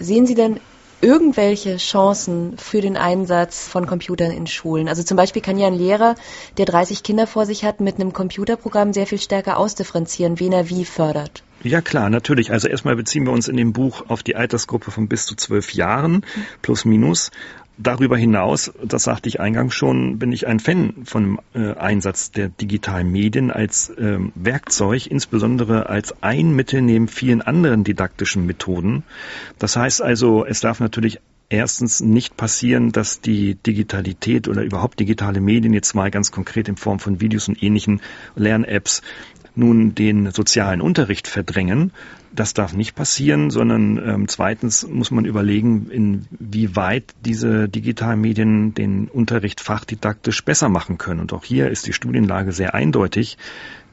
Sehen Sie denn irgendwelche Chancen für den Einsatz von Computern in Schulen? Also zum Beispiel kann ja ein Lehrer, der 30 Kinder vor sich hat, mit einem Computerprogramm sehr viel stärker ausdifferenzieren, wen er wie fördert. Ja klar, natürlich. Also erstmal beziehen wir uns in dem Buch auf die Altersgruppe von bis zu zwölf Jahren, plus minus. Darüber hinaus, das sagte ich eingangs schon, bin ich ein Fan von äh, Einsatz der digitalen Medien als äh, Werkzeug, insbesondere als ein Mittel neben vielen anderen didaktischen Methoden. Das heißt also, es darf natürlich erstens nicht passieren, dass die Digitalität oder überhaupt digitale Medien jetzt mal ganz konkret in Form von Videos und ähnlichen Lern-Apps nun den sozialen Unterricht verdrängen. Das darf nicht passieren, sondern ähm, zweitens muss man überlegen, inwieweit diese digitalen Medien den Unterricht fachdidaktisch besser machen können. Und auch hier ist die Studienlage sehr eindeutig,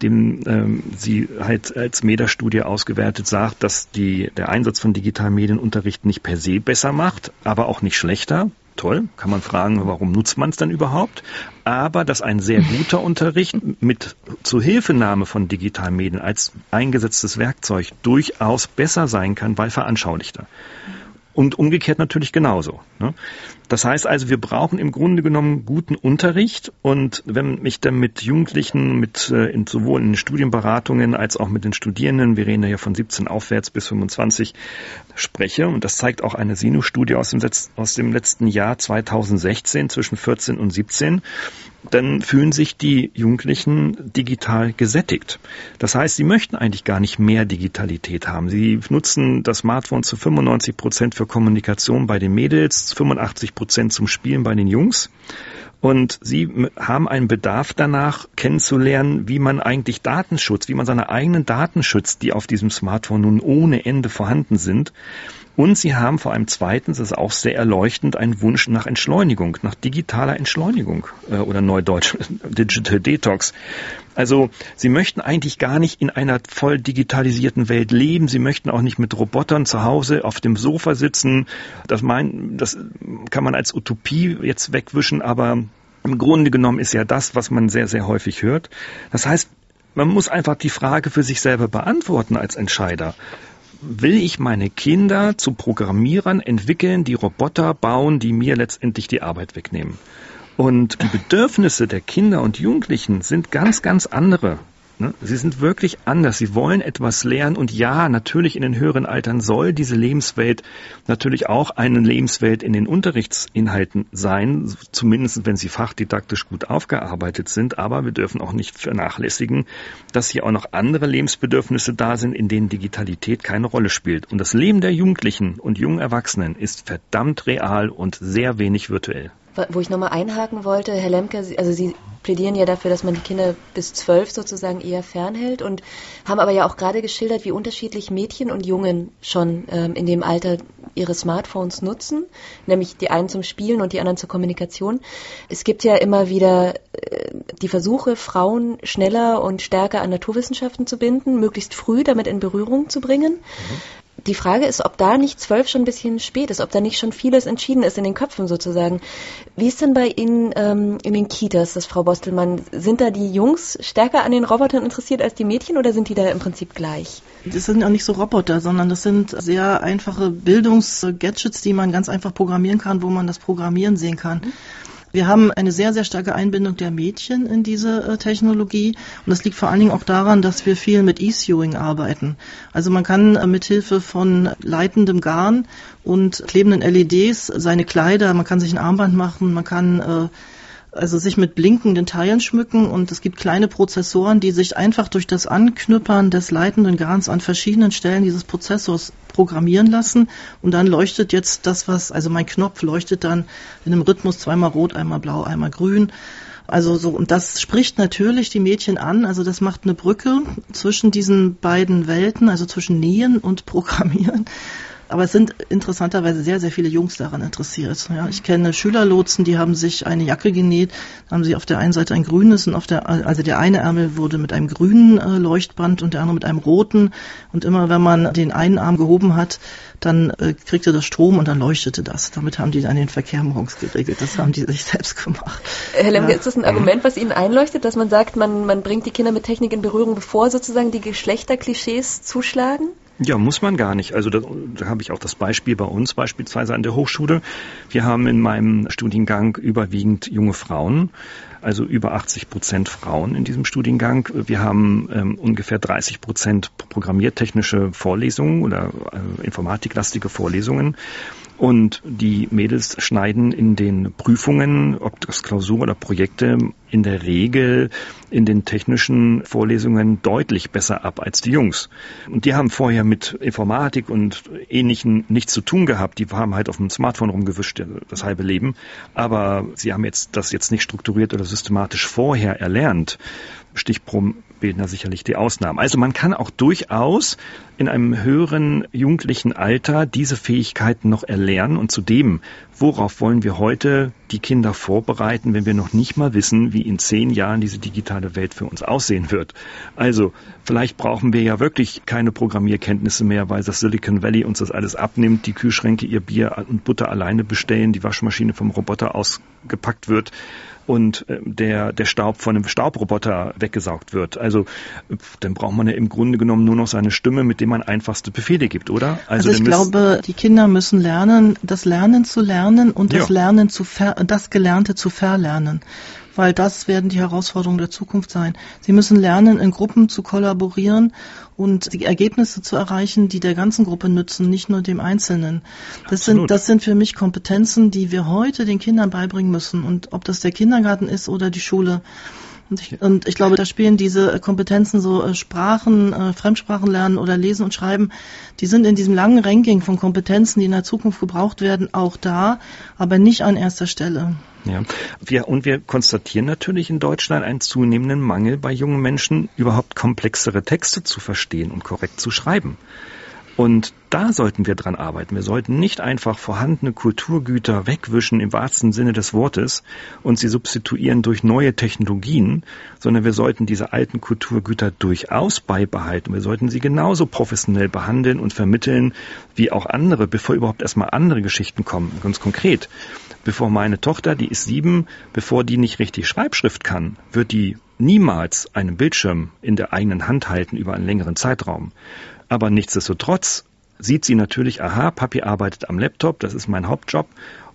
dem ähm, sie halt als Meta-Studie ausgewertet sagt, dass die, der Einsatz von digitalen Medien Unterricht nicht per se besser macht, aber auch nicht schlechter toll, kann man fragen, warum nutzt man es dann überhaupt? Aber dass ein sehr guter Unterricht mit Zuhilfenahme von digitalen Medien als eingesetztes Werkzeug durchaus besser sein kann, weil veranschaulichter. Und umgekehrt natürlich genauso. Ne? Das heißt also, wir brauchen im Grunde genommen guten Unterricht. Und wenn ich dann mit Jugendlichen, mit äh, in, sowohl in Studienberatungen als auch mit den Studierenden, wir reden ja von 17 aufwärts bis 25, spreche, und das zeigt auch eine Sinus-Studie aus dem, aus dem letzten Jahr 2016 zwischen 14 und 17, dann fühlen sich die Jugendlichen digital gesättigt. Das heißt, sie möchten eigentlich gar nicht mehr Digitalität haben. Sie nutzen das Smartphone zu 95 Prozent für Kommunikation bei den Mädels, 85 Prozent zum Spielen bei den Jungs. Und sie haben einen Bedarf danach, kennenzulernen, wie man eigentlich Datenschutz, wie man seine eigenen Daten schützt, die auf diesem Smartphone nun ohne Ende vorhanden sind. Und sie haben vor allem zweitens, das ist auch sehr erleuchtend, einen Wunsch nach Entschleunigung, nach digitaler Entschleunigung äh, oder Neudeutsch Digital Detox. Also sie möchten eigentlich gar nicht in einer voll digitalisierten Welt leben. Sie möchten auch nicht mit Robotern zu Hause auf dem Sofa sitzen. Das, mein, das kann man als Utopie jetzt wegwischen, aber im Grunde genommen ist ja das, was man sehr, sehr häufig hört. Das heißt, man muss einfach die Frage für sich selber beantworten als Entscheider will ich meine Kinder zu Programmierern entwickeln, die Roboter bauen, die mir letztendlich die Arbeit wegnehmen. Und die Bedürfnisse der Kinder und Jugendlichen sind ganz, ganz andere Ne? Sie sind wirklich anders. Sie wollen etwas lernen. Und ja, natürlich in den höheren Altern soll diese Lebenswelt natürlich auch eine Lebenswelt in den Unterrichtsinhalten sein, zumindest wenn sie fachdidaktisch gut aufgearbeitet sind. Aber wir dürfen auch nicht vernachlässigen, dass hier auch noch andere Lebensbedürfnisse da sind, in denen Digitalität keine Rolle spielt. Und das Leben der Jugendlichen und jungen Erwachsenen ist verdammt real und sehr wenig virtuell. Wo ich nochmal einhaken wollte, Herr Lemke, also Sie plädieren ja dafür, dass man die Kinder bis zwölf sozusagen eher fernhält und haben aber ja auch gerade geschildert, wie unterschiedlich Mädchen und Jungen schon ähm, in dem Alter ihre Smartphones nutzen, nämlich die einen zum Spielen und die anderen zur Kommunikation. Es gibt ja immer wieder äh, die Versuche, Frauen schneller und stärker an Naturwissenschaften zu binden, möglichst früh damit in Berührung zu bringen. Mhm die Frage ist, ob da nicht zwölf schon ein bisschen spät ist, ob da nicht schon vieles entschieden ist in den Köpfen sozusagen. Wie ist denn bei Ihnen ähm, in den Kitas, das Frau Bostelmann? Sind da die Jungs stärker an den Robotern interessiert als die Mädchen oder sind die da im Prinzip gleich? Das sind ja nicht so Roboter, sondern das sind sehr einfache Bildungsgadgets, die man ganz einfach programmieren kann, wo man das Programmieren sehen kann. Mhm. Wir haben eine sehr, sehr starke Einbindung der Mädchen in diese äh, Technologie. Und das liegt vor allen Dingen auch daran, dass wir viel mit E-Sewing arbeiten. Also man kann äh, mit Hilfe von leitendem Garn und klebenden LEDs seine Kleider, man kann sich ein Armband machen, man kann äh, also sich mit blinkenden Teilen schmücken und es gibt kleine Prozessoren, die sich einfach durch das Anknüppern des leitenden Garns an verschiedenen Stellen dieses Prozessors programmieren lassen und dann leuchtet jetzt das, was, also mein Knopf leuchtet dann in einem Rhythmus zweimal rot, einmal blau, einmal grün. Also so, und das spricht natürlich die Mädchen an. Also das macht eine Brücke zwischen diesen beiden Welten, also zwischen Nähen und Programmieren. Aber es sind interessanterweise sehr, sehr viele Jungs daran interessiert. Ja, ich kenne Schülerlotsen, die haben sich eine Jacke genäht, haben sie auf der einen Seite ein grünes und auf der, also der eine Ärmel wurde mit einem grünen äh, Leuchtband und der andere mit einem roten. Und immer wenn man den einen Arm gehoben hat, dann äh, kriegte das Strom und dann leuchtete das. Damit haben die dann den Verkehr morgens geregelt. Das haben die sich selbst gemacht. Herr Lemke, ja. ist das ein Argument, was Ihnen einleuchtet, dass man sagt, man, man bringt die Kinder mit Technik in Berührung, bevor sozusagen die Geschlechterklischees zuschlagen? Ja, muss man gar nicht. Also da, da habe ich auch das Beispiel bei uns beispielsweise an der Hochschule. Wir haben in meinem Studiengang überwiegend junge Frauen, also über 80 Prozent Frauen in diesem Studiengang. Wir haben ähm, ungefähr 30 Prozent programmiertechnische Vorlesungen oder äh, informatiklastige Vorlesungen. Und die Mädels schneiden in den Prüfungen, ob das Klausur oder Projekte, in der Regel in den technischen Vorlesungen deutlich besser ab als die Jungs. Und die haben vorher mit Informatik und Ähnlichem nichts zu tun gehabt. Die haben halt auf dem Smartphone rumgewischt das halbe Leben. Aber sie haben jetzt das jetzt nicht strukturiert oder systematisch vorher erlernt. Stichproben bilden da sicherlich die Ausnahmen. Also man kann auch durchaus in einem höheren jugendlichen Alter diese Fähigkeiten noch erlernen und zudem, worauf wollen wir heute die Kinder vorbereiten, wenn wir noch nicht mal wissen, wie in zehn Jahren diese digitale Welt für uns aussehen wird. Also vielleicht brauchen wir ja wirklich keine Programmierkenntnisse mehr, weil das Silicon Valley uns das alles abnimmt, die Kühlschränke ihr Bier und Butter alleine bestellen, die Waschmaschine vom Roboter ausgepackt wird und äh, der, der Staub von einem Staubroboter weggesaugt wird. Also dann braucht man ja im Grunde genommen nur noch seine Stimme, mit dem man einfachste Befehle gibt, oder? Also, also ich glaube, die Kinder müssen lernen, das Lernen zu lernen und das ja. Lernen zu ver das Gelernte zu verlernen weil das werden die Herausforderungen der Zukunft sein. Sie müssen lernen, in Gruppen zu kollaborieren und die Ergebnisse zu erreichen, die der ganzen Gruppe nützen, nicht nur dem Einzelnen. Das sind, das sind für mich Kompetenzen, die wir heute den Kindern beibringen müssen. Und ob das der Kindergarten ist oder die Schule, Und ich, und ich glaube, da spielen diese Kompetenzen so äh, Sprachen, äh, Fremdsprachen lernen oder lesen und schreiben, die sind in diesem langen Ranking von Kompetenzen, die in der Zukunft gebraucht werden, auch da, aber nicht an erster Stelle. Ja, wir, und wir konstatieren natürlich in Deutschland einen zunehmenden Mangel bei jungen Menschen, überhaupt komplexere Texte zu verstehen und korrekt zu schreiben. Und da sollten wir dran arbeiten. Wir sollten nicht einfach vorhandene Kulturgüter wegwischen im wahrsten Sinne des Wortes und sie substituieren durch neue Technologien, sondern wir sollten diese alten Kulturgüter durchaus beibehalten. Wir sollten sie genauso professionell behandeln und vermitteln wie auch andere, bevor überhaupt erstmal andere Geschichten kommen. Ganz konkret. Bevor meine Tochter, die ist sieben, bevor die nicht richtig Schreibschrift kann, wird die niemals einen Bildschirm in der eigenen Hand halten über einen längeren Zeitraum. Aber nichtsdestotrotz sieht sie natürlich, aha, Papi arbeitet am Laptop, das ist mein Hauptjob.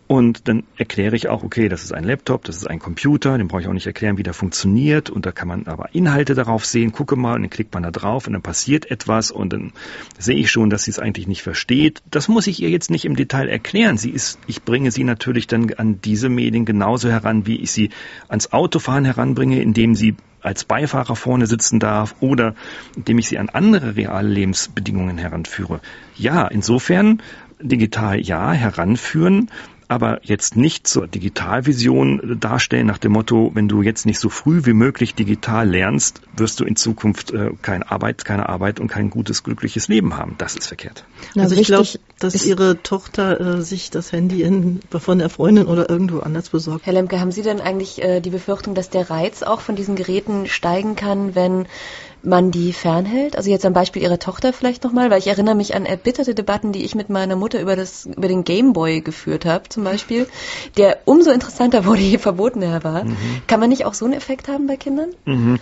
Und dann erkläre ich auch, okay, das ist ein Laptop, das ist ein Computer, den brauche ich auch nicht erklären, wie der funktioniert. Und da kann man aber Inhalte darauf sehen, gucke mal, und dann klickt man da drauf und dann passiert etwas und dann sehe ich schon, dass sie es eigentlich nicht versteht. Das muss ich ihr jetzt nicht im Detail erklären. Sie ist, ich bringe sie natürlich dann an diese Medien genauso heran, wie ich sie ans Autofahren heranbringe, indem sie als Beifahrer vorne sitzen darf oder indem ich sie an andere reale Lebensbedingungen heranführe. Ja, insofern digital ja heranführen, aber jetzt nicht zur Digitalvision darstellen nach dem Motto, wenn du jetzt nicht so früh wie möglich digital lernst, wirst du in Zukunft äh, keine Arbeit, keine Arbeit und kein gutes, glückliches Leben haben. Das ist verkehrt. Also ich glaube, dass Ihre Tochter äh, sich das Handy in, von der Freundin oder irgendwo anders besorgt. Herr Lemke, haben Sie denn eigentlich äh, die Befürchtung, dass der Reiz auch von diesen Geräten steigen kann, wenn man die fernhält? Also jetzt am Beispiel Ihrer Tochter vielleicht nochmal, weil ich erinnere mich an erbitterte Debatten, die ich mit meiner Mutter über, das, über den Gameboy geführt habe, zum Beispiel, der umso interessanter wurde, je verbotener er war. Mhm. Kann man nicht auch so einen Effekt haben bei Kindern? Mhm.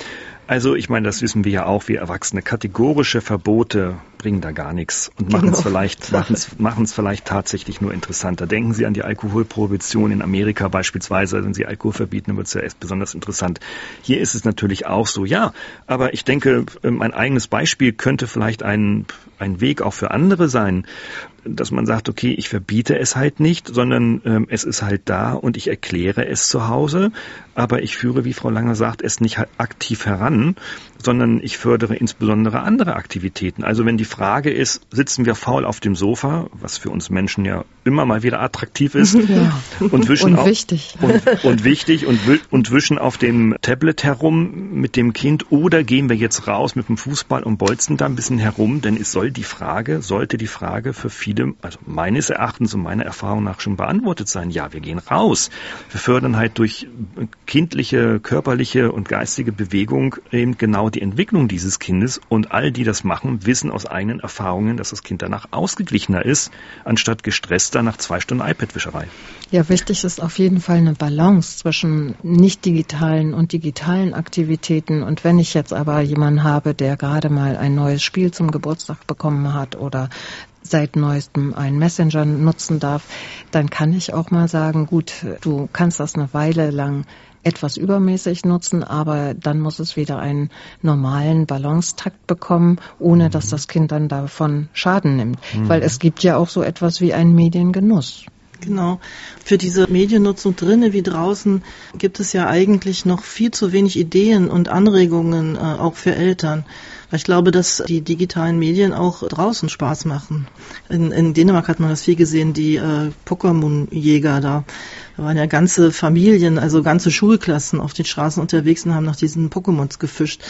Also ich meine, das wissen wir ja auch, wir Erwachsene. Kategorische Verbote bringen da gar nichts und machen es genau. vielleicht, machen es, machen es vielleicht tatsächlich nur interessanter. Denken Sie an die Alkoholprohibition in Amerika beispielsweise. Wenn Sie Alkohol verbieten, dann wird es ja erst besonders interessant. Hier ist es natürlich auch so, ja. Aber ich denke, mein eigenes Beispiel könnte vielleicht ein, ein Weg auch für andere sein dass man sagt, okay, ich verbiete es halt nicht, sondern ähm, es ist halt da und ich erkläre es zu Hause, aber ich führe, wie Frau Langer sagt, es nicht aktiv heran, sondern ich fördere insbesondere andere Aktivitäten. Also wenn die Frage ist, sitzen wir faul auf dem Sofa, was für uns Menschen ja immer mal wieder attraktiv ist, ja. und wischen und auf, wichtig und, und wichtig und, und wischen auf dem Tablet herum mit dem Kind oder gehen wir jetzt raus mit dem Fußball und bolzen da ein bisschen herum, denn es soll die Frage, sollte die Frage für viele, also meines Erachtens und meiner Erfahrung nach schon beantwortet sein. Ja, wir gehen raus. Wir fördern halt durch kindliche, körperliche und geistige Bewegung eben genau die Entwicklung dieses Kindes und all die das machen, wissen aus eigenen Erfahrungen, dass das Kind danach ausgeglichener ist, anstatt gestresster nach zwei Stunden iPad-Wischerei. Ja, wichtig ist auf jeden Fall eine Balance zwischen nicht digitalen und digitalen Aktivitäten. Und wenn ich jetzt aber jemanden habe, der gerade mal ein neues Spiel zum Geburtstag bekommen hat oder seit neuestem einen Messenger nutzen darf, dann kann ich auch mal sagen, gut, du kannst das eine Weile lang etwas übermäßig nutzen, aber dann muss es wieder einen normalen Balancetakt bekommen, ohne dass das Kind dann davon Schaden nimmt. Mhm. Weil es gibt ja auch so etwas wie einen Mediengenuss. Genau. Für diese Mediennutzung drinnen wie draußen gibt es ja eigentlich noch viel zu wenig Ideen und Anregungen, äh, auch für Eltern. Weil ich glaube, dass die digitalen Medien auch draußen Spaß machen. In, in Dänemark hat man das viel gesehen, die äh, Pokémon-Jäger da. Da waren ja ganze Familien, also ganze Schulklassen auf den Straßen unterwegs und haben nach diesen Pokémons gefischt.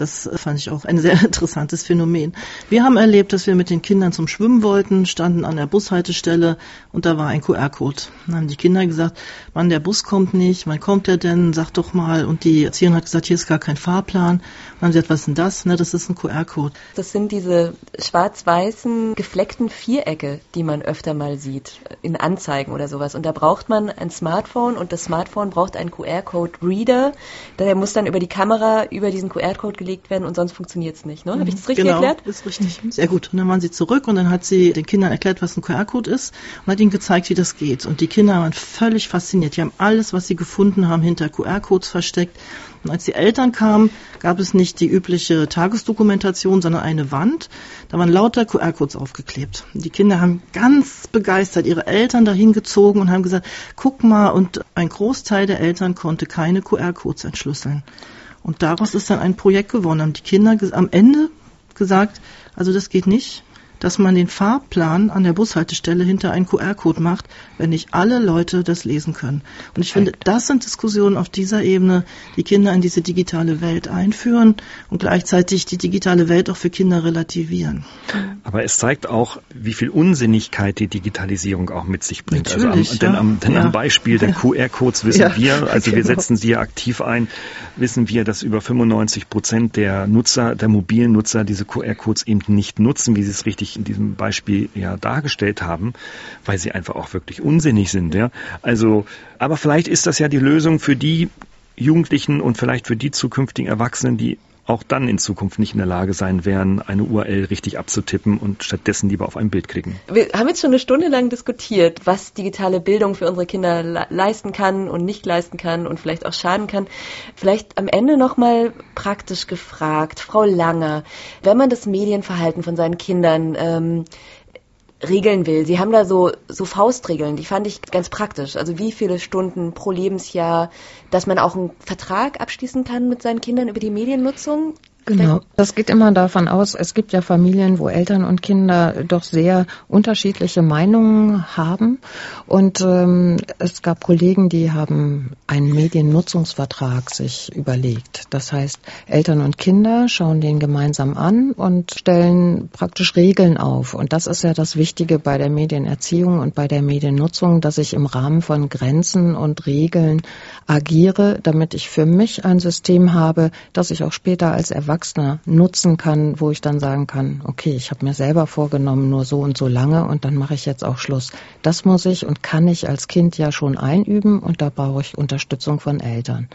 Das fand ich auch ein sehr interessantes Phänomen. Wir haben erlebt, dass wir mit den Kindern zum Schwimmen wollten, standen an der Bushaltestelle und da war ein QR-Code. Dann haben die Kinder gesagt, Mann, der Bus kommt nicht, wann kommt der denn? Sag doch mal. Und die Erzieherin hat gesagt, hier ist gar kein Fahrplan. Und dann haben sie gesagt, was ist denn das? Ne, das ist ein QR-Code. Das sind diese schwarz-weißen gefleckten Vierecke, die man öfter mal sieht in Anzeigen oder sowas. Und da braucht man ein Smartphone und das Smartphone braucht einen QR-Code-Reader. Der muss dann über die Kamera über diesen QR-Code gelegt werden und sonst funktioniert es nicht. Ne? Habe ich das richtig genau, erklärt? ist richtig. Sehr gut. Und dann waren sie zurück und dann hat sie den Kindern erklärt, was ein QR-Code ist und hat ihnen gezeigt, wie das geht. Und die Kinder waren völlig fasziniert. Die haben alles, was sie gefunden haben, hinter QR-Codes versteckt. Und als die Eltern kamen, gab es nicht die übliche Tagesdokumentation, sondern eine Wand. Da waren lauter QR-Codes aufgeklebt. Die Kinder haben ganz begeistert ihre Eltern dahin gezogen und haben gesagt, guck mal, und ein Großteil der Eltern konnte keine QR-Codes entschlüsseln. Und daraus ist dann ein Projekt geworden. Haben die Kinder am Ende gesagt, also das geht nicht dass man den Fahrplan an der Bushaltestelle hinter einen QR-Code macht, wenn nicht alle Leute das lesen können. Und ich finde, das sind Diskussionen auf dieser Ebene, die Kinder in diese digitale Welt einführen und gleichzeitig die digitale Welt auch für Kinder relativieren. Aber es zeigt auch, wie viel Unsinnigkeit die Digitalisierung auch mit sich bringt. Natürlich, also am, denn, am, denn ja. am Beispiel der QR-Codes wissen ja, wir, also wir genau. setzen sie ja aktiv ein, wissen wir, dass über 95 Prozent der Nutzer, der mobilen Nutzer diese QR-Codes eben nicht nutzen, wie sie es richtig in diesem Beispiel ja dargestellt haben, weil sie einfach auch wirklich unsinnig sind. Ja? Also, aber vielleicht ist das ja die Lösung für die Jugendlichen und vielleicht für die zukünftigen Erwachsenen, die auch dann in Zukunft nicht in der Lage sein werden, eine URL richtig abzutippen und stattdessen lieber auf ein Bild klicken. Wir haben jetzt schon eine Stunde lang diskutiert, was digitale Bildung für unsere Kinder le leisten kann und nicht leisten kann und vielleicht auch schaden kann. Vielleicht am Ende nochmal praktisch gefragt, Frau Langer, wenn man das Medienverhalten von seinen Kindern ähm, regeln will. Sie haben da so, so Faustregeln, die fand ich ganz praktisch. Also wie viele Stunden pro Lebensjahr, dass man auch einen Vertrag abschließen kann mit seinen Kindern über die Mediennutzung. Genau. Das geht immer davon aus, es gibt ja Familien, wo Eltern und Kinder doch sehr unterschiedliche Meinungen haben. Und ähm, es gab Kollegen, die haben einen Mediennutzungsvertrag sich überlegt. Das heißt, Eltern und Kinder schauen den gemeinsam an und stellen praktisch Regeln auf. Und das ist ja das Wichtige bei der Medienerziehung und bei der Mediennutzung, dass ich im Rahmen von Grenzen und Regeln agiere, damit ich für mich ein System habe, das ich auch später als Erwachsener nutzen kann, wo ich dann sagen kann, okay, ich habe mir selber vorgenommen, nur so und so lange und dann mache ich jetzt auch Schluss. Das muss ich und kann ich als Kind ja schon einüben und da brauche ich Unterstützung von Eltern.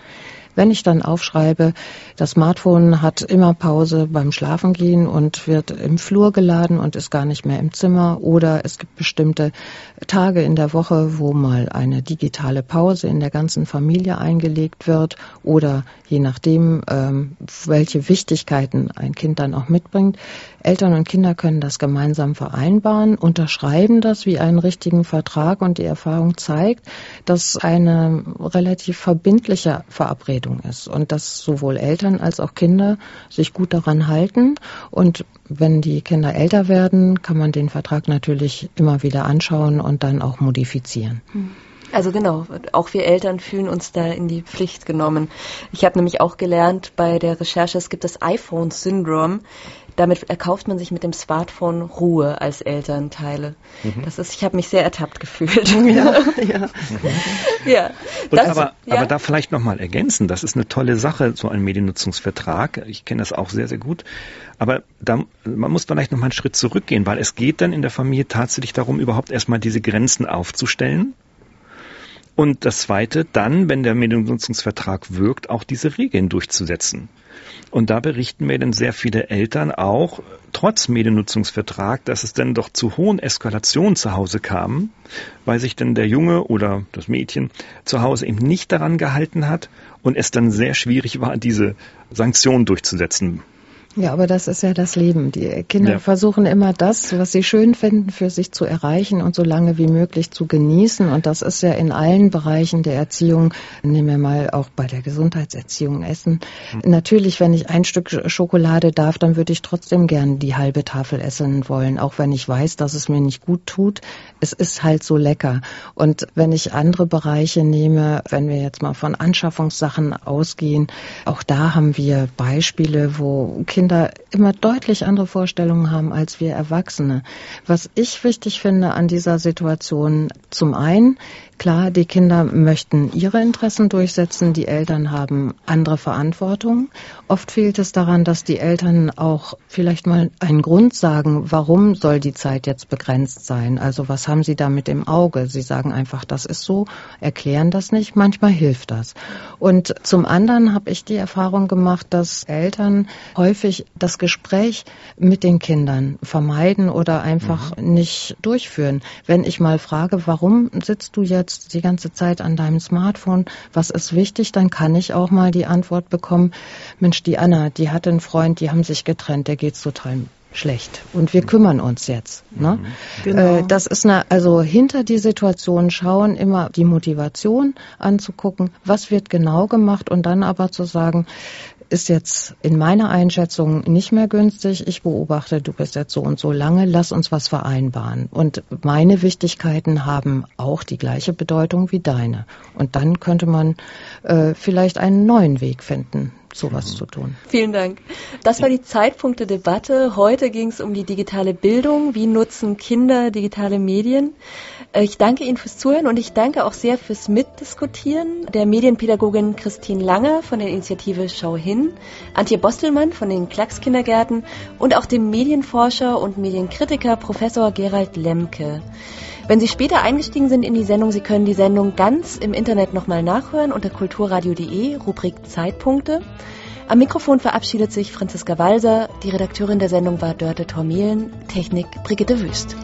Wenn ich dann aufschreibe, das Smartphone hat immer Pause beim Schlafengehen und wird im Flur geladen und ist gar nicht mehr im Zimmer. Oder es gibt bestimmte Tage in der Woche, wo mal eine digitale Pause in der ganzen Familie eingelegt wird. Oder je nachdem, ähm, welche Wichtigkeiten ein Kind dann auch mitbringt. Eltern und Kinder können das gemeinsam vereinbaren, unterschreiben das wie einen richtigen Vertrag. Und die Erfahrung zeigt, dass eine relativ verbindliche Verabredung ist und dass sowohl Eltern als auch Kinder sich gut daran halten und wenn die Kinder älter werden, kann man den Vertrag natürlich immer wieder anschauen und dann auch modifizieren. Also genau, auch wir Eltern fühlen uns da in die Pflicht genommen. Ich habe nämlich auch gelernt bei der Recherche, es gibt das iPhone-Syndrom. Damit erkauft man sich mit dem Smartphone Ruhe als Elternteile. Mhm. Das ist, ich habe mich sehr ertappt gefühlt. Ja, ja. ja. Das, aber, ja. aber da vielleicht nochmal ergänzen, das ist eine tolle Sache, so ein Mediennutzungsvertrag. Ich kenne das auch sehr, sehr gut. Aber da, man muss vielleicht nochmal einen Schritt zurückgehen, weil es geht dann in der Familie tatsächlich darum, überhaupt erstmal diese Grenzen aufzustellen. Und das Zweite, dann, wenn der Mediennutzungsvertrag wirkt, auch diese Regeln durchzusetzen. Und da berichten mir dann sehr viele Eltern auch, trotz Mediennutzungsvertrag, dass es dann doch zu hohen Eskalationen zu Hause kam, weil sich dann der Junge oder das Mädchen zu Hause eben nicht daran gehalten hat und es dann sehr schwierig war, diese Sanktionen durchzusetzen. Ja, aber das ist ja das Leben. Die Kinder ja. versuchen immer das, was sie schön finden, für sich zu erreichen und so lange wie möglich zu genießen. Und das ist ja in allen Bereichen der Erziehung, nehmen wir mal auch bei der Gesundheitserziehung Essen. Mhm. Natürlich, wenn ich ein Stück Schokolade darf, dann würde ich trotzdem gern die halbe Tafel essen wollen, auch wenn ich weiß, dass es mir nicht gut tut. Es ist halt so lecker. Und wenn ich andere Bereiche nehme, wenn wir jetzt mal von Anschaffungssachen ausgehen, auch da haben wir Beispiele, wo Kinder Kinder immer deutlich andere Vorstellungen haben als wir Erwachsene. Was ich wichtig finde an dieser Situation, zum einen, Klar, die Kinder möchten ihre Interessen durchsetzen, die Eltern haben andere Verantwortung. Oft fehlt es daran, dass die Eltern auch vielleicht mal einen Grund sagen, warum soll die Zeit jetzt begrenzt sein? Also was haben sie da mit im Auge? Sie sagen einfach, das ist so, erklären das nicht, manchmal hilft das. Und zum anderen habe ich die Erfahrung gemacht, dass Eltern häufig das Gespräch mit den Kindern vermeiden oder einfach mhm. nicht durchführen. Wenn ich mal frage, warum sitzt du jetzt die ganze Zeit an deinem Smartphone, was ist wichtig, dann kann ich auch mal die Antwort bekommen, Mensch, die Anna, die hat einen Freund, die haben sich getrennt, der geht's total schlecht und wir kümmern uns jetzt. Ne? Mhm. Genau. Äh, das ist eine, also hinter die Situation schauen, immer die Motivation anzugucken, was wird genau gemacht und dann aber zu sagen, ist jetzt in meiner Einschätzung nicht mehr günstig. Ich beobachte, du bist jetzt so und so lange, lass uns was vereinbaren. Und meine Wichtigkeiten haben auch die gleiche Bedeutung wie deine. Und dann könnte man äh, vielleicht einen neuen Weg finden sowas zu tun. Vielen Dank. Das war die Zeitpunkte-Debatte. Heute ging es um die digitale Bildung. Wie nutzen Kinder digitale Medien? Äh, ich danke Ihnen fürs Zuhören und ich danke auch sehr fürs Mitdiskutieren der Medienpädagogin Christine Langer von der Initiative Schau hin, Antje Bostelmann von den Klacks-Kindergärten und auch dem Medienforscher und Medienkritiker Professor Gerald Lemke. Wenn Sie später eingestiegen sind in die Sendung, Sie können die Sendung ganz im Internet nochmal nachhören unter kulturradio.de, Rubrik Zeitpunkte. Am Mikrofon verabschiedet sich Franziska Walser. Die Redakteurin der Sendung war Dörte Tormelen, Technik Brigitte Wüst.